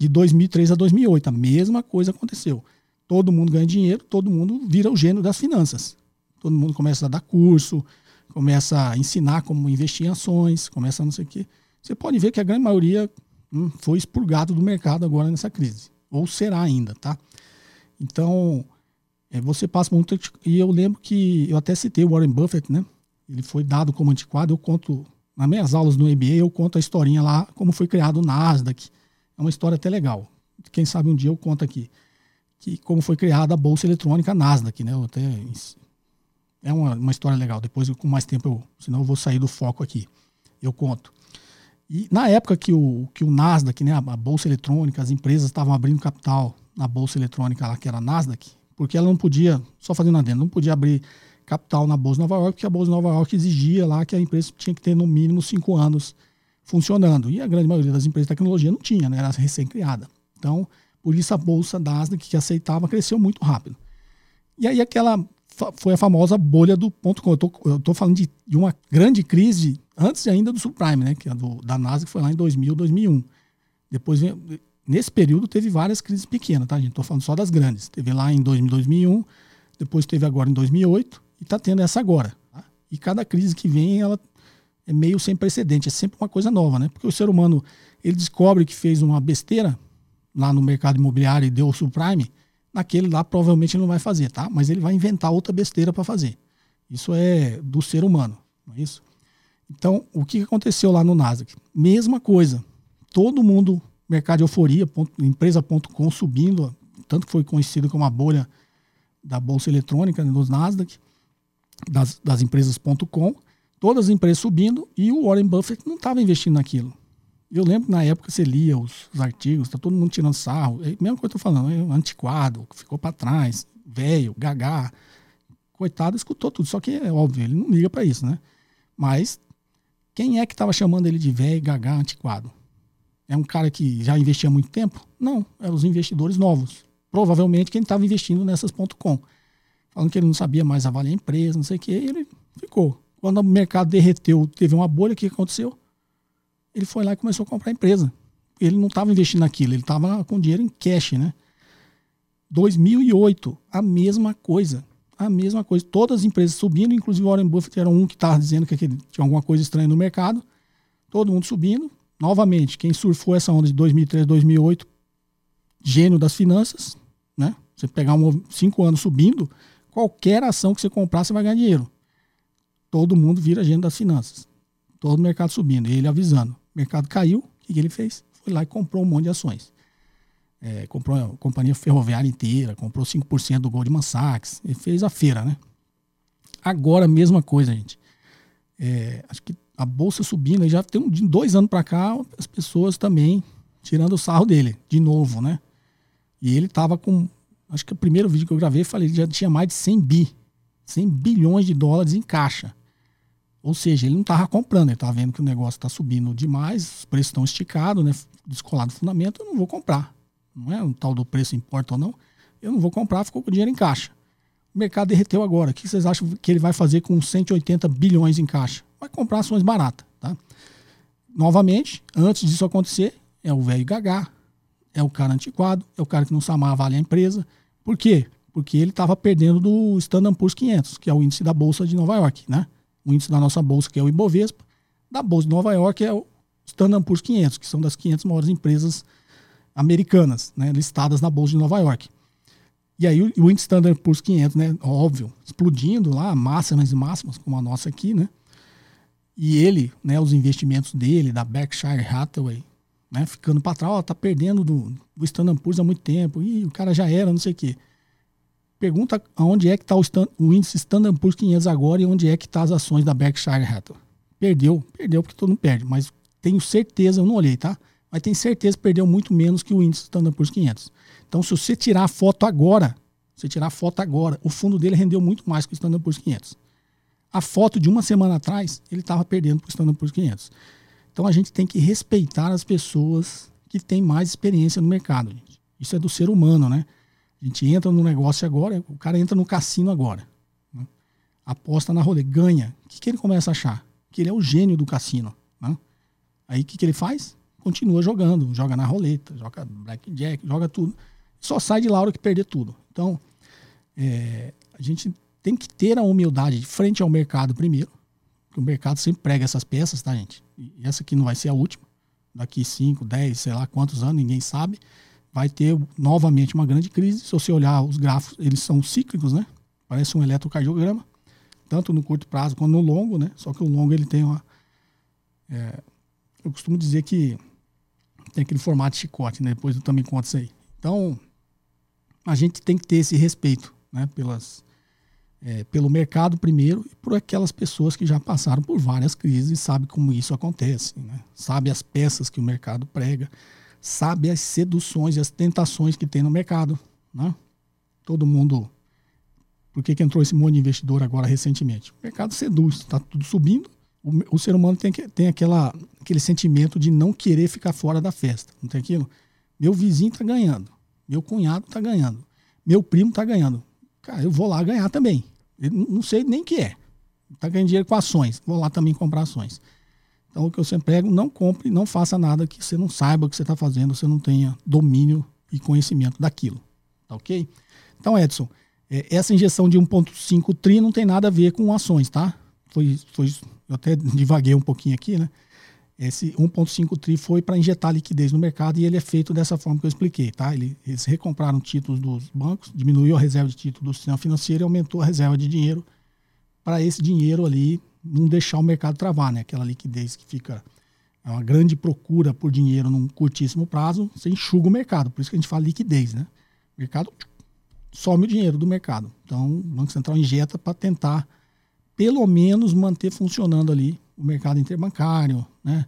de 2003 a 2008. A mesma coisa aconteceu. Todo mundo ganha dinheiro, todo mundo vira o gênio das finanças. Todo mundo começa a dar curso, começa a ensinar como investir em ações, começa a não sei o quê. Você pode ver que a grande maioria hum, foi expurgado do mercado agora nessa crise. Ou será ainda, tá? Então, é, você passa muito. E eu lembro que eu até citei o Warren Buffett, né? Ele foi dado como antiquado. Eu conto, nas minhas aulas no MBA, eu conto a historinha lá, como foi criado o Nasdaq é uma história até legal. Quem sabe um dia eu conto aqui. Que como foi criada a Bolsa Eletrônica Nasdaq, né? Eu até, é uma, uma história legal. Depois, com mais tempo, eu, senão eu vou sair do foco aqui. Eu conto. E na época que o, que o Nasdaq, né, a, bolsa eletrônica, as empresas estavam abrindo capital na bolsa eletrônica lá, que era a Nasdaq, porque ela não podia, só fazendo adendo, não podia abrir capital na Bolsa de Nova York, porque a Bolsa de Nova York exigia lá que a empresa tinha que ter no mínimo cinco anos funcionando. E a grande maioria das empresas de tecnologia não tinha, né? era recém-criada. Então, por isso a Bolsa Nasdaq, que aceitava, cresceu muito rápido. E aí aquela foi a famosa bolha do ponto com. Eu estou falando de, de, uma grande crise antes ainda do subprime, né? Que a do, da Nasdaq foi lá em 2000, 2001. Depois, nesse período, teve várias crises pequenas, tá, gente? Estou falando só das grandes. Teve lá em 2000, 2001, depois teve agora em 2008 e está tendo essa agora. Tá? E cada crise que vem, ela é meio sem precedente, é sempre uma coisa nova, né? Porque o ser humano, ele descobre que fez uma besteira lá no mercado imobiliário e deu o subprime, naquele lá provavelmente ele não vai fazer, tá? Mas ele vai inventar outra besteira para fazer. Isso é do ser humano, não é isso? Então, o que aconteceu lá no Nasdaq? Mesma coisa. Todo mundo, mercado de euforia, empresa.com subindo, tanto que foi conhecido como a bolha da bolsa eletrônica né, dos Nasdaq, das, das empresas.com, todas as empresas subindo e o Warren Buffett não estava investindo naquilo. Eu lembro que na época você lia os, os artigos, tá todo mundo tirando sarro. É mesma coisa que eu tô falando, é antiquado, ficou para trás, velho, gagá. Coitado, escutou tudo. Só que é óbvio, ele não liga para isso, né? Mas quem é que estava chamando ele de velho, gagá, antiquado? É um cara que já investia há muito tempo? Não, eram os investidores novos. Provavelmente quem estava investindo nessas .com. Falando que ele não sabia mais avaliar a empresa, não sei o que, ele ficou. Quando o mercado derreteu, teve uma bolha, o que aconteceu? ele foi lá e começou a comprar a empresa. Ele não estava investindo naquilo, ele estava com dinheiro em cash, né? 2008, a mesma coisa. A mesma coisa. Todas as empresas subindo, inclusive o Warren Buffett era um que estava dizendo que tinha alguma coisa estranha no mercado. Todo mundo subindo. Novamente, quem surfou essa onda de 2003, 2008, gênio das finanças, né? Você pegar um, cinco anos subindo, qualquer ação que você comprar, você vai ganhar dinheiro. Todo mundo vira gênio das finanças. Todo mercado subindo. Ele avisando. O mercado caiu, o que ele fez? Foi lá e comprou um monte de ações. É, comprou a companhia ferroviária inteira, comprou 5% do Goldman Sachs, e fez a feira, né? Agora, mesma coisa, gente. É, acho que a bolsa subindo, já tem de dois anos para cá, as pessoas também tirando o sarro dele, de novo, né? E ele tava com, acho que o primeiro vídeo que eu gravei, falei, ele já tinha mais de 100 bi, 100 bilhões de dólares em caixa. Ou seja, ele não estava comprando, ele estava vendo que o negócio está subindo demais, os preços estão esticados, né? descolado do fundamento, eu não vou comprar. Não é um tal do preço importa ou não. Eu não vou comprar, ficou com o dinheiro em caixa. O mercado derreteu agora. O que vocês acham que ele vai fazer com 180 bilhões em caixa? Vai comprar ações baratas. Tá? Novamente, antes disso acontecer, é o velho gagá, é o cara antiquado, é o cara que não sabe avaliar a empresa. Por quê? Porque ele estava perdendo do Standard Poor's 500, que é o índice da Bolsa de Nova York. Né? o índice da nossa bolsa, que é o Ibovespa, da bolsa de Nova York é o Standard Poor's 500, que são das 500 maiores empresas americanas, né, listadas na bolsa de Nova York. E aí o, índice Standard Poor's 500, né, óbvio, explodindo lá, máximas e máximas, como a nossa aqui, né? E ele, né, os investimentos dele, da Berkshire Hathaway, né, ficando para trás, ó, tá perdendo do, do Standard Poor's há muito tempo, e o cara já era, não sei o quê. Pergunta onde é que está o, o, índice Standard Poor's 500 agora e onde é que está as ações da Berkshire Hathaway. Perdeu, perdeu porque todo mundo perde, mas tenho certeza, eu não olhei, tá? Mas tenho certeza que perdeu muito menos que o índice Standard Poor's 500. Então, se você tirar a foto agora, você tirar a foto agora, o fundo dele rendeu muito mais que o Standard Poor's 500. A foto de uma semana atrás, ele estava perdendo para o Standard Poor's 500. Então, a gente tem que respeitar as pessoas que têm mais experiência no mercado. Gente. Isso é do ser humano, né? A gente entra no negócio agora, o cara entra no cassino agora. Né? Aposta na rolê, ganha. O que, que ele começa a achar? Que ele é o gênio do cassino. Né? Aí o que, que ele faz? Continua jogando, joga na roleta, joga blackjack, joga tudo. Só sai de lá hora que perder tudo. Então, é, a gente tem que ter a humildade de frente ao mercado primeiro. Porque o mercado sempre prega essas peças, tá, gente? E essa aqui não vai ser a última. Daqui 5, 10, sei lá quantos anos, ninguém sabe vai ter novamente uma grande crise. Se você olhar os gráficos, eles são cíclicos, né? Parece um eletrocardiograma, tanto no curto prazo quanto no longo, né? Só que o longo ele tem uma. É, eu costumo dizer que tem aquele formato de chicote, né? Depois eu também conto isso aí. Então, a gente tem que ter esse respeito, né? Pelas, é, pelo mercado primeiro e por aquelas pessoas que já passaram por várias crises e sabem como isso acontece, né? sabe as peças que o mercado prega, sabe as seduções e as tentações que tem no mercado. Né? Todo mundo. Por que, que entrou esse monte de investidor agora recentemente? O mercado seduz, está tudo subindo. O, o, ser humano tem, tem aquela, aquele sentimento de não querer ficar fora da festa. Não tem aquilo? Meu vizinho está ganhando. Meu cunhado está ganhando. Meu primo está ganhando. Cara, eu vou lá ganhar também. Eu não sei nem que é. Está ganhando dinheiro com ações. Vou lá também comprar ações. Então, o que eu sempre prego, não compre, não faça nada que você não saiba o que você está fazendo, você não tenha domínio e conhecimento daquilo. Tá ok? Então, Edson, é, essa injeção de 1,5 tri não tem nada a ver com ações, tá? Foi, foi, eu até divaguei um pouquinho aqui, né? Esse 1,5 tri foi para injetar liquidez no mercado e ele é feito dessa forma que eu expliquei, tá? Eles recompraram títulos dos bancos, diminuiu a reserva de título do sistema financeiro e aumentou a reserva de dinheiro para esse dinheiro ali não deixar o mercado travar, né? Aquela liquidez que fica é uma grande procura por dinheiro num curtíssimo prazo, você enxuga o mercado. Por isso que a gente fala liquidez, né? O mercado some o dinheiro do mercado. Então, o Banco Central injeta para tentar, pelo menos, manter funcionando ali o mercado interbancário, né?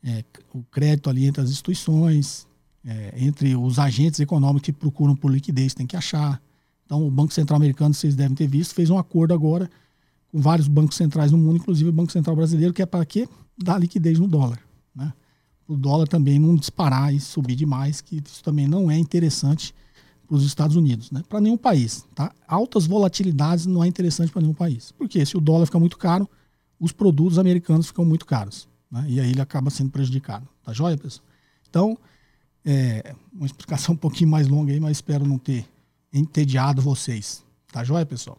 É, o crédito ali entre as instituições, é, entre os agentes econômicos que procuram por liquidez, tem que achar. Então, o Banco Central americano, vocês devem ter visto, fez um acordo agora com vários bancos centrais no mundo, inclusive o Banco Central brasileiro, que é para quê? Dar liquidez no dólar. Né? O dólar também não disparar e subir demais, que isso também não é interessante para os Estados Unidos, né? para nenhum país. Tá? Altas volatilidades não é interessante para nenhum país. Porque se o dólar fica muito caro, os produtos americanos ficam muito caros. Né? E aí ele acaba sendo prejudicado. Tá joia, pessoal? Então, é, uma explicação um pouquinho mais longa aí, mas espero não ter entediado vocês. Tá joia, pessoal?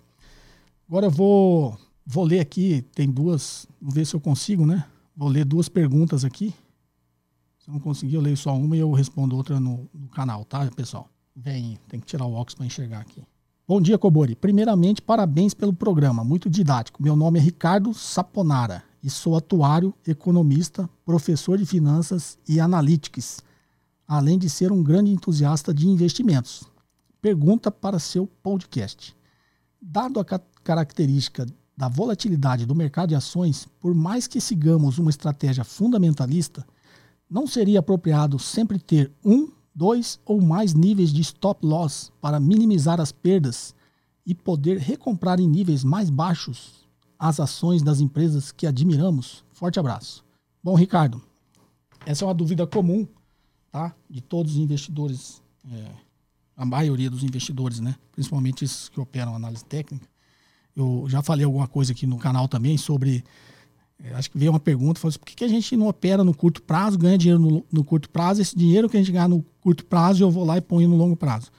Agora eu vou, vou ler aqui, tem duas, vamos ver se eu consigo, né? Vou ler duas perguntas aqui. Se eu não conseguir, eu leio só uma e eu respondo outra no, no canal, tá, pessoal? Vem, tem que tirar o óculos para enxergar aqui. Bom dia, Cobori. Primeiramente, parabéns pelo programa, muito didático. Meu nome é Ricardo Saponara e sou atuário, economista, professor de finanças e analytics, além de ser um grande entusiasta de investimentos. Pergunta para seu podcast. Dado a ca característica da volatilidade do mercado de ações, por mais que sigamos uma estratégia fundamentalista, não seria apropriado sempre ter um dois ou mais níveis de stop loss para minimizar as perdas e poder recomprar em níveis mais baixos as ações das empresas que admiramos. Forte abraço. Bom, Ricardo, essa é uma dúvida comum tá? de todos os investidores, é, a maioria dos investidores, né? principalmente esses que operam análise técnica. Eu já falei alguma coisa aqui no canal também sobre acho que veio uma pergunta, falou assim, por que, que a gente não opera no curto prazo, ganha dinheiro no, no, curto prazo, esse dinheiro que a gente ganha no curto prazo eu vou lá e ponho no longo prazo?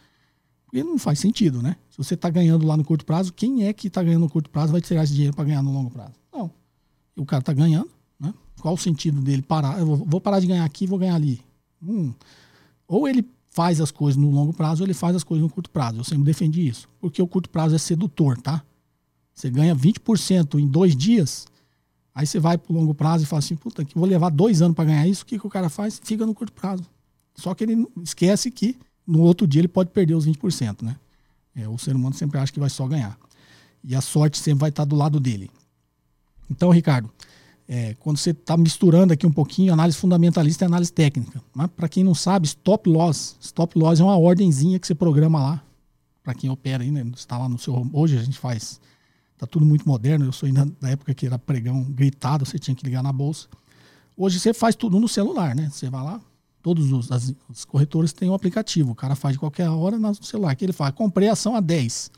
Porque não faz sentido, né? Se você está ganhando lá no curto prazo, quem é que está ganhando no curto prazo vai tirar esse dinheiro para ganhar no longo prazo? Não. O cara está ganhando, né? Qual o sentido dele parar? Eu vou parar de ganhar aqui vou ganhar ali. Hum. Ou ele faz as coisas no longo prazo ou ele faz as coisas no curto prazo. Eu sempre defendi isso. Porque o curto prazo é sedutor, tá? Você ganha 20% em dois dias, Aí você vai para o longo prazo e fala assim, puta, que vou levar dois anos para ganhar isso, o que, que o cara faz? Fica no curto prazo. Só que ele esquece que no outro dia ele pode perder os 20%, né? É, o ser humano sempre acha que vai só ganhar. E a sorte sempre vai estar do lado dele. Então, Ricardo, é, quando você está misturando aqui um pouquinho análise fundamentalista e análise técnica. Né? Para quem não sabe, stop loss. Stop loss é uma ordenzinha que você programa lá. Para quem opera aí, né? Está lá no seu. Hoje a gente faz Tá tudo muito moderno. Eu sou ainda da época que era pregão gritado, você tinha que ligar na bolsa. Hoje você faz tudo no celular, né? Você vai lá, todos os, as, os corretores têm um aplicativo. O cara faz de qualquer hora no celular. Que ele fala, comprei ação a 10.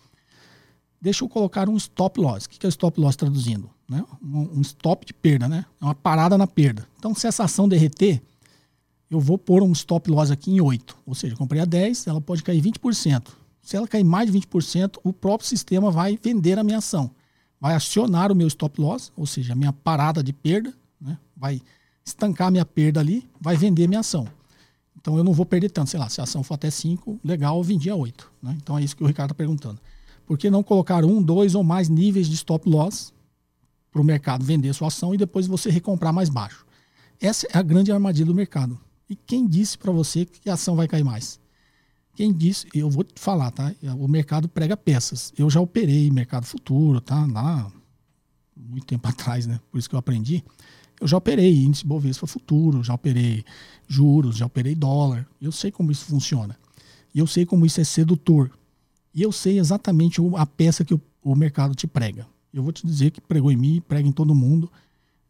Deixa eu colocar um stop loss. O que é stop loss traduzindo? Né? Um, um stop de perda, né? É uma parada na perda. Então, se essa ação derreter, eu vou pôr um stop loss aqui em 8. Ou seja, comprei a 10, ela pode cair 20%. Se ela cair mais de 20%, o próprio sistema vai vender a minha ação. Vai acionar o meu stop loss, ou seja, a minha parada de perda, né? vai estancar a minha perda ali, vai vender a minha ação. Então eu não vou perder tanto, sei lá, se a ação for até 5, legal, eu vendi a 8. Né? Então é isso que o Ricardo está perguntando. Por que não colocar um, dois ou mais níveis de stop loss para o mercado vender sua ação e depois você recomprar mais baixo? Essa é a grande armadilha do mercado. E quem disse para você que a ação vai cair mais? Quem disse, eu vou te falar, tá? O mercado prega peças. Eu já operei mercado futuro, tá? Lá muito tempo atrás, né? Por isso que eu aprendi. Eu já operei índice Bovespa futuro, já operei juros, já operei dólar. Eu sei como isso funciona. E eu sei como isso é sedutor. E eu sei exatamente a peça que o, o mercado te prega. Eu vou te dizer que pregou em mim, prega em todo mundo.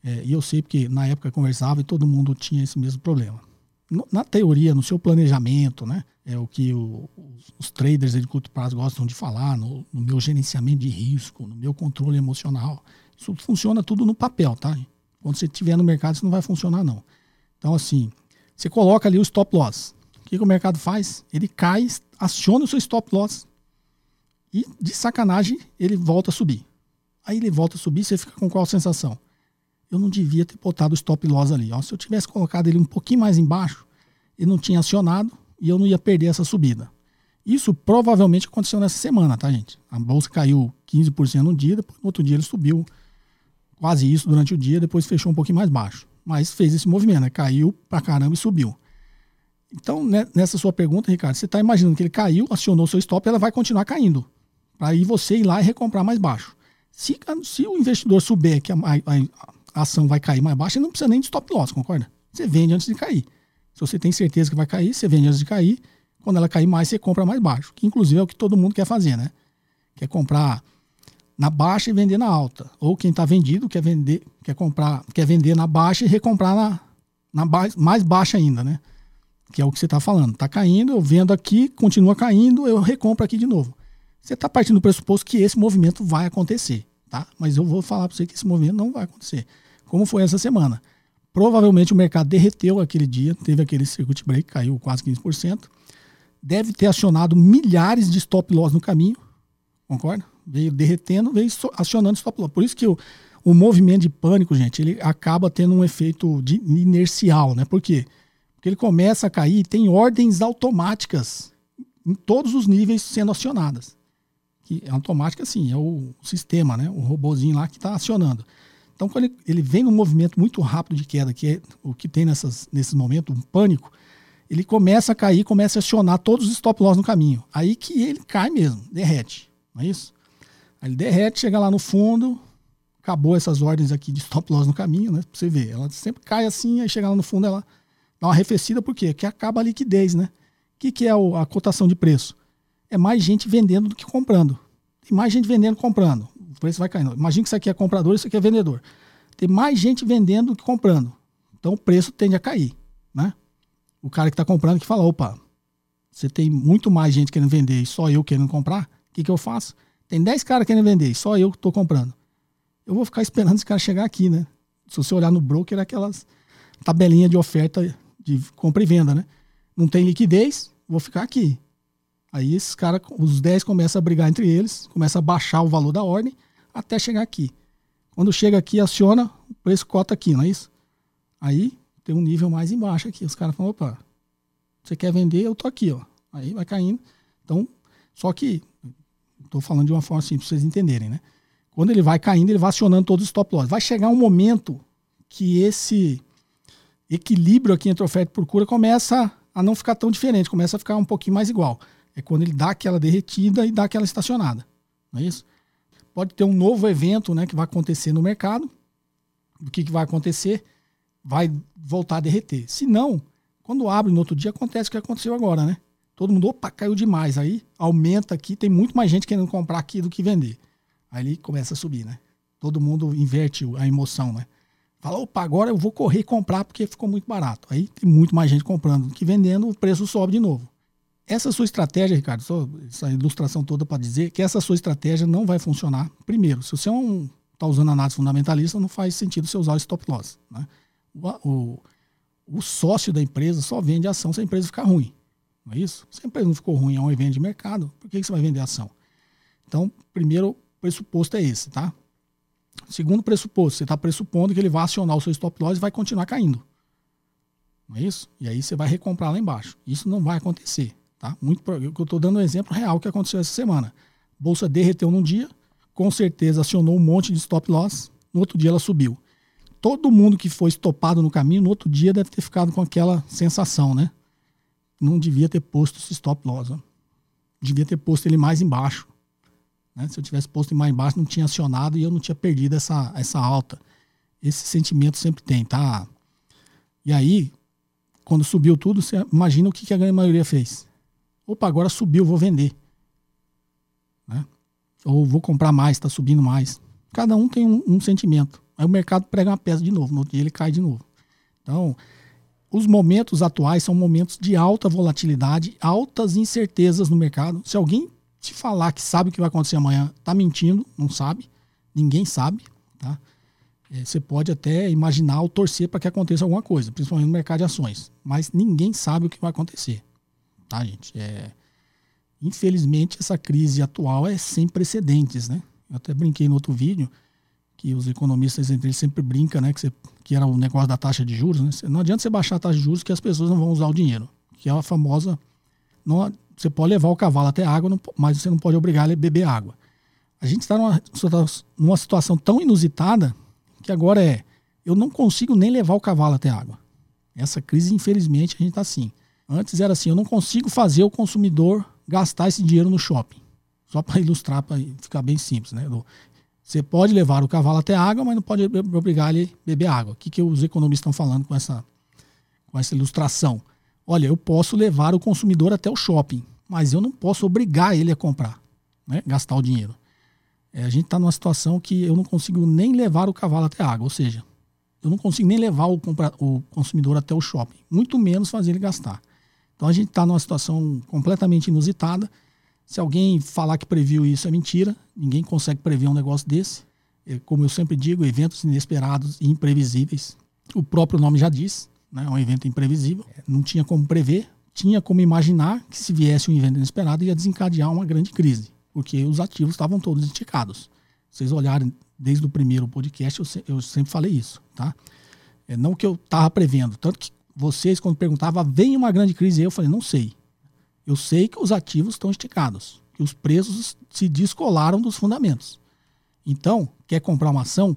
É, e eu sei porque na época conversava e todo mundo tinha esse mesmo problema. No, na teoria, no seu planejamento, né? É o que o, os, traders de curto prazo gostam de falar, no, no, meu gerenciamento de risco, no meu controle emocional. Isso funciona tudo no papel, tá? Quando você estiver no mercado, isso não vai funcionar, não. Então, assim, você coloca ali o stop loss. O que, que o mercado faz? Ele cai, aciona o seu stop loss e, de sacanagem, ele volta a subir. Aí ele volta a subir, você fica com qual sensação? Eu não devia ter botado o stop loss ali. Ó, se eu tivesse colocado ele um pouquinho mais embaixo, ele não tinha acionado e eu não ia perder essa subida. Isso provavelmente aconteceu nessa semana, tá, gente? A bolsa caiu 15% no dia, depois no outro dia ele subiu quase isso durante o dia, depois fechou um pouquinho mais baixo. Mas fez esse movimento, né? caiu pra caramba e subiu. Então, né, nessa sua pergunta, Ricardo, você está imaginando que ele caiu, acionou seu stop, ela vai continuar caindo. Aí você ir lá e recomprar mais baixo. Se, se o investidor souber que a, a, a, ação vai cair mais baixo, ele não precisa nem de stop loss, concorda? Você vende antes de cair. Se você tem certeza que vai cair, você vende antes de cair. Quando ela cair mais, você compra mais baixo. Que inclusive é o que todo mundo quer fazer, né? Quer comprar na baixa e vender na alta. Ou quem está vendido quer vender, quer comprar, quer vender na baixa e recomprar na, na ba mais baixa ainda, né? Que é o que você está falando. Está caindo, eu vendo aqui, continua caindo, eu recompro aqui de novo. Você está partindo do pressuposto que esse movimento vai acontecer, tá? Mas eu vou falar para você que esse movimento não vai acontecer. Como foi essa semana? Provavelmente o mercado derreteu aquele dia, teve aquele circuit break, caiu quase 15%. Deve ter acionado milhares de stop loss no caminho, concorda? veio derretendo, veio acionando stop loss. Por isso que o, o movimento de pânico, gente, ele acaba tendo um efeito de inercial, né? Por quê? Porque ele começa a cair, tem ordens automáticas em todos os níveis sendo acionadas. Que é automática, sim, é o sistema, né? O robozinho lá que está acionando. Então, quando ele, ele vem num movimento muito rápido de queda, que é o que tem nessas, nesses momentos, um pânico, ele começa a cair, começa a acionar todos os stop loss no caminho. Aí que ele cai mesmo, derrete. Não é isso? Aí ele derrete, chega lá no fundo, acabou essas ordens aqui de stop loss no caminho, né? Pra você ver. Ela sempre cai assim, aí chega lá no fundo, ela dá uma arrefecida, por quê? Porque acaba a liquidez, né? O que, que é a cotação de preço? É mais gente vendendo do que comprando. Tem mais gente vendendo comprando. O preço vai caindo. Imagina que isso aqui é comprador, isso aqui é vendedor. Tem mais gente vendendo do que comprando. Então o preço tende a cair, né? O cara que está comprando que fala, opa, você tem muito mais gente querendo vender e só eu querendo comprar, o que, que eu faço? Tem 10 caras querendo vender, só eu que estou comprando. Eu vou ficar esperando esse cara chegar aqui, né? Se você olhar no broker, é aquelas tabelinhas de oferta de compra e venda, né? Não tem liquidez, vou ficar aqui. Aí esses caras, os 10 começam a brigar entre eles, começa a baixar o valor da ordem até chegar aqui. Quando chega aqui, aciona, o preço cota aqui, não é isso? Aí tem um nível mais embaixo aqui. Os caras falam, opa, você quer vender, eu tô aqui, ó. Aí vai caindo. Então, só que Estou falando de uma forma simples para vocês entenderem, né? Quando ele vai caindo, ele vai acionando todos os stop loss. Vai chegar um momento que esse equilíbrio aqui entre oferta e procura começa a não ficar tão diferente, começa a ficar um pouquinho mais igual. É quando ele dá aquela derretida e dá aquela estacionada. Não é isso? Pode ter um novo evento né, que vai acontecer no mercado. O que, que vai acontecer? Vai voltar a derreter. Se não, quando abre no outro dia, acontece o que aconteceu agora, né? Todo mundo, opa, caiu demais. Aí aumenta aqui, tem muito mais gente querendo comprar aqui do que vender. Aí ele começa a subir, né? Todo mundo inverte a emoção, né? Fala, opa, agora eu vou correr comprar porque ficou muito barato. Aí tem muito mais gente comprando do que vendendo, o preço sobe de novo. Essa sua estratégia, Ricardo, só essa ilustração toda para dizer que essa sua estratégia não vai funcionar. Primeiro, se você é um está usando análise fundamentalista, não faz sentido você usar o stop loss. Né? O, o, sócio da empresa só vende ação se a empresa ficar ruim. Não é isso? Se a empresa não ficou ruim, é um evento de mercado, por que, você vai vender ação? Então, primeiro pressuposto é esse, tá? Segundo pressuposto, você está pressupondo que ele vai acionar o seu stop loss e vai continuar caindo. Não é isso? E aí você vai recomprar lá embaixo. Isso não vai acontecer, tá? Muito, eu estou dando um exemplo real que aconteceu essa semana. Bolsa derreteu num dia, com certeza acionou um monte de stop loss, no outro dia ela subiu. Todo mundo que foi estopado no caminho, no outro dia deve ter ficado com aquela sensação, né? não devia ter posto esse stop loss. Ó. Devia ter posto ele mais embaixo. Né? Se eu tivesse posto ele mais embaixo, não tinha acionado e eu não tinha perdido essa, essa alta. Esse sentimento sempre tem, tá? E aí, quando subiu tudo, você imagina o que a grande maioria fez. Opa, agora subiu, vou vender. Né? Ou vou comprar mais, está subindo mais. Cada um tem um, um, sentimento. Aí o mercado prega uma peça de novo, no outro dia ele cai de novo. Então, os momentos atuais são momentos de alta volatilidade, altas incertezas no mercado. Se alguém te falar que sabe o que vai acontecer amanhã, está mentindo, não sabe. Ninguém sabe. Tá? É, você pode até imaginar ou torcer para que aconteça alguma coisa, principalmente no mercado de ações. Mas ninguém sabe o que vai acontecer. Tá, gente? É, infelizmente, essa crise atual é sem precedentes, né? Eu até brinquei no outro vídeo que os economistas entre eles sempre brincam, né? Que, você, que era o negócio da taxa de juros, né? Não adianta você baixar a taxa de juros que as pessoas não vão usar o dinheiro. Que é a famosa. Não, você pode levar o cavalo até a água, mas você não pode obrigar ele a beber água. A gente está numa, numa situação tão inusitada que agora é, eu não consigo nem levar o cavalo até a água. Essa crise, infelizmente, a gente está assim. Antes era assim, eu não consigo fazer o consumidor gastar esse dinheiro no shopping. Só para ilustrar, para ficar bem simples, né? Você pode levar o cavalo até a água, mas não pode obrigar ele a beber água. O que, que os economistas estão falando com essa, com essa ilustração? Olha, eu posso levar o consumidor até o shopping, mas eu não posso obrigar ele a comprar, né? gastar o dinheiro. É, a gente está numa situação que eu não consigo nem levar o cavalo até a água, ou seja, eu não consigo nem levar o, compra, o consumidor até o shopping, muito menos fazer ele gastar. Então a gente está numa situação completamente inusitada. Se alguém falar que previu isso é mentira, ninguém consegue prever um negócio desse. É, como eu sempre digo, eventos inesperados e imprevisíveis. O próprio nome já diz, né? é um evento imprevisível. Não tinha como prever, tinha como imaginar que se viesse um evento inesperado ia desencadear uma grande crise porque os ativos estavam todos esticados. Vocês olharem desde o primeiro podcast, eu, se, eu sempre falei isso, tá? É, não que eu estava prevendo, tanto que vocês, quando perguntavam, vem uma grande crise, eu falei, não sei. Eu sei que os ativos estão esticados, que os preços se descolaram dos fundamentos. Então, quer comprar uma ação?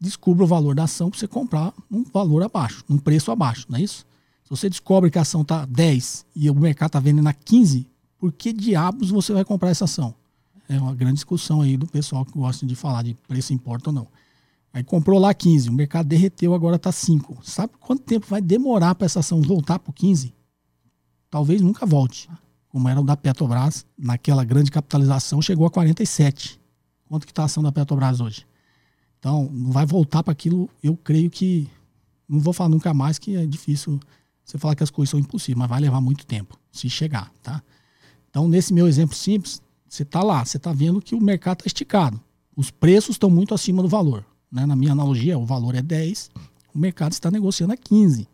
Descubra o valor da ação para você comprar um valor abaixo, um preço abaixo, não é isso? Se você descobre que a ação está 10 e o mercado está vendendo a 15, por que diabos você vai comprar essa ação? É uma grande discussão aí do pessoal que gosta de falar de preço importa ou não. Aí comprou lá 15, o mercado derreteu, agora está 5. Sabe quanto tempo vai demorar para essa ação voltar para 15? Talvez nunca volte. Como era o da Petrobras, naquela grande capitalização, chegou a 47. Quanto que está a ação da Petrobras hoje? Então, não vai voltar para aquilo, eu creio que. Não vou falar nunca mais que é difícil você falar que as coisas são impossíveis, mas vai levar muito tempo se chegar, tá? Então, nesse meu exemplo simples, você está lá, você está vendo que o mercado está esticado. Os preços estão muito acima do valor. Né? Na minha analogia, o valor é 10, o mercado está negociando a 15.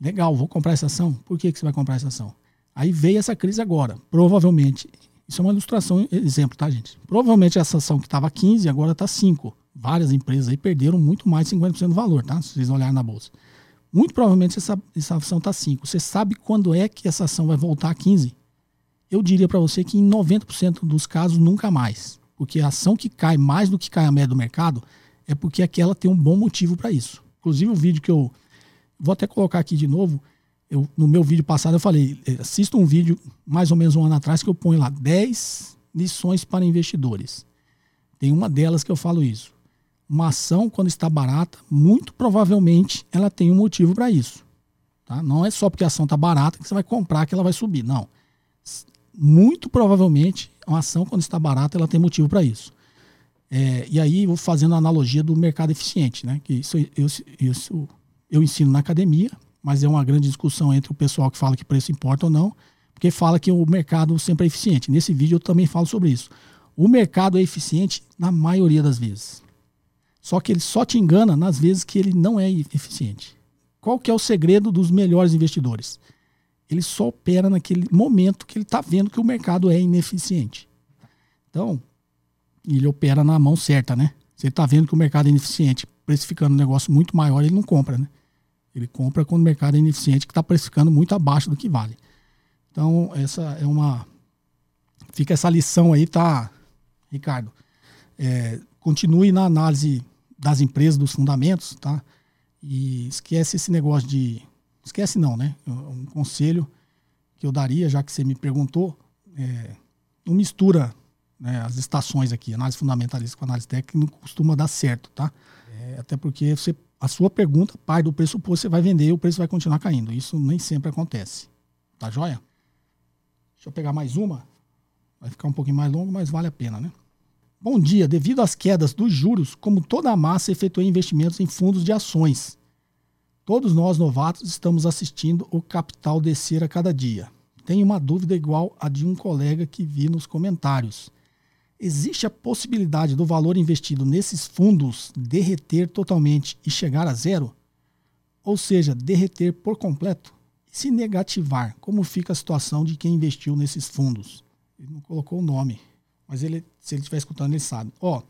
Legal, vou comprar essa ação. Por que, que você vai comprar essa ação? Aí veio essa crise agora. Provavelmente, isso é uma ilustração, exemplo, tá, gente? Provavelmente essa ação que estava 15 agora está 5. Várias empresas aí perderam muito mais de 50% do valor, tá? Se vocês olharem na bolsa. Muito provavelmente essa, essa ação está 5. Você sabe quando é que essa ação vai voltar a 15? eu diria para você que em 90% dos casos nunca mais. Porque a ação que cai mais do que cai a média do mercado é porque aquela tem um bom motivo para isso. Inclusive o vídeo que eu vou até colocar aqui de novo, eu, no meu vídeo passado eu falei, eh, assista um vídeo mais ou menos um ano atrás que eu ponho lá 10 lições para investidores. Tem uma delas que eu falo isso. Uma ação quando está barata, muito provavelmente ela tem um motivo para isso. Tá? Não é só porque a ação está barata que você vai comprar que ela vai subir. Não muito provavelmente uma ação, quando está barata, ela tem motivo para isso. É, e aí, vou fazendo a analogia do mercado eficiente, né? Que isso, eu, isso eu ensino na academia, mas é uma grande discussão entre o pessoal que fala que preço importa ou não, porque fala que o mercado sempre é eficiente. Nesse vídeo eu também falo sobre isso. O mercado é eficiente na maioria das vezes. Só que ele só te engana nas vezes que ele não é eficiente. Qual que é o segredo dos melhores investidores? ele só opera naquele momento que ele está vendo que o mercado é ineficiente. Então, ele opera na mão certa, né? Ele está vendo que o mercado é ineficiente, precificando um negócio muito maior, ele não compra, né? Ele compra quando o mercado é ineficiente, que está precificando muito abaixo do que vale. Então, essa é uma. Fica essa lição aí, tá, Ricardo? É, continue na análise das empresas, dos fundamentos, tá? E esquece esse negócio de Esquece não, né? Um conselho que eu daria, já que você me perguntou, é, não mistura né, as estações aqui, análise fundamentalista com análise técnica, não costuma dar certo, tá? É, até porque você, a sua pergunta parte do pressuposto você vai vender e o preço vai continuar caindo. Isso nem sempre acontece. Tá joia? Deixa eu pegar mais uma. Vai ficar um pouquinho mais longo, mas vale a pena, né? Bom dia. Devido às quedas dos juros, como toda a massa efetuou investimentos em fundos de ações. Todos nós novatos estamos assistindo o capital descer a cada dia. Tenho uma dúvida igual a de um colega que vi nos comentários. Existe a possibilidade do valor investido nesses fundos derreter totalmente e chegar a zero? Ou seja, derreter por completo? E se negativar, como fica a situação de quem investiu nesses fundos? Ele não colocou o nome, mas ele, se ele estiver escutando, ele sabe. Ó,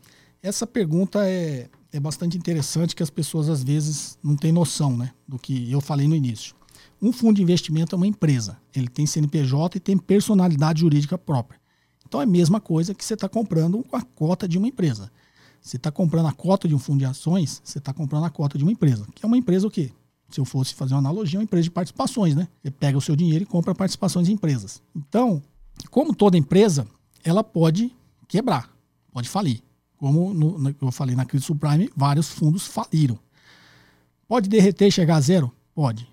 essa pergunta é, é bastante interessante que as pessoas às vezes não têm noção né, do que eu falei no início. Um fundo de investimento é uma empresa. Ele tem CNPJ e tem personalidade jurídica própria. Então é a mesma coisa que você está comprando a cota de uma empresa. Você está comprando a cota de um fundo de ações, você está comprando a cota de uma empresa. Que é uma empresa o quê? Se eu fosse fazer uma analogia, é uma empresa de participações, né? Você pega o seu dinheiro e compra participações em empresas. Então, como toda empresa, ela pode quebrar, pode falir. Como no, no, eu falei na crise subprime, vários fundos faliram. Pode derreter e chegar a zero? Pode.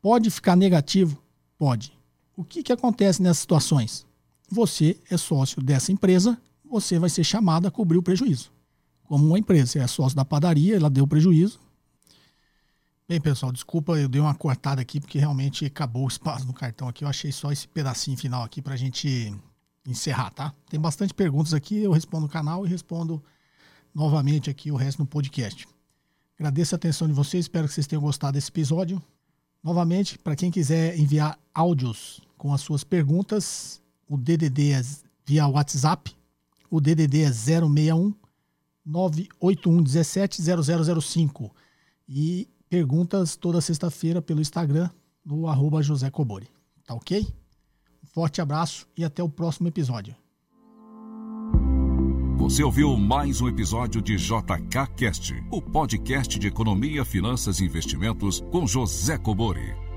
Pode ficar negativo? Pode. O que, que acontece nessas situações? Você é sócio dessa empresa, você vai ser chamado a cobrir o prejuízo. Como uma empresa, você é sócio da padaria, ela deu prejuízo. Bem, pessoal, desculpa, eu dei uma cortada aqui porque realmente acabou o espaço no cartão aqui. Eu achei só esse pedacinho final aqui para a gente encerrar, tá? Tem bastante perguntas aqui, eu respondo no canal e respondo novamente aqui o resto no podcast. Agradeço a atenção de vocês, espero que vocês tenham gostado desse episódio. Novamente, para quem quiser enviar áudios com as suas perguntas, o DDD é via WhatsApp. O DDD é 061 981 17 0005. E perguntas toda sexta-feira pelo Instagram no arroba José Cobori. Tá ok? Um forte abraço e até o próximo episódio. Você ouviu mais um episódio de JK Cast, o podcast de economia, finanças e investimentos com José Cobori.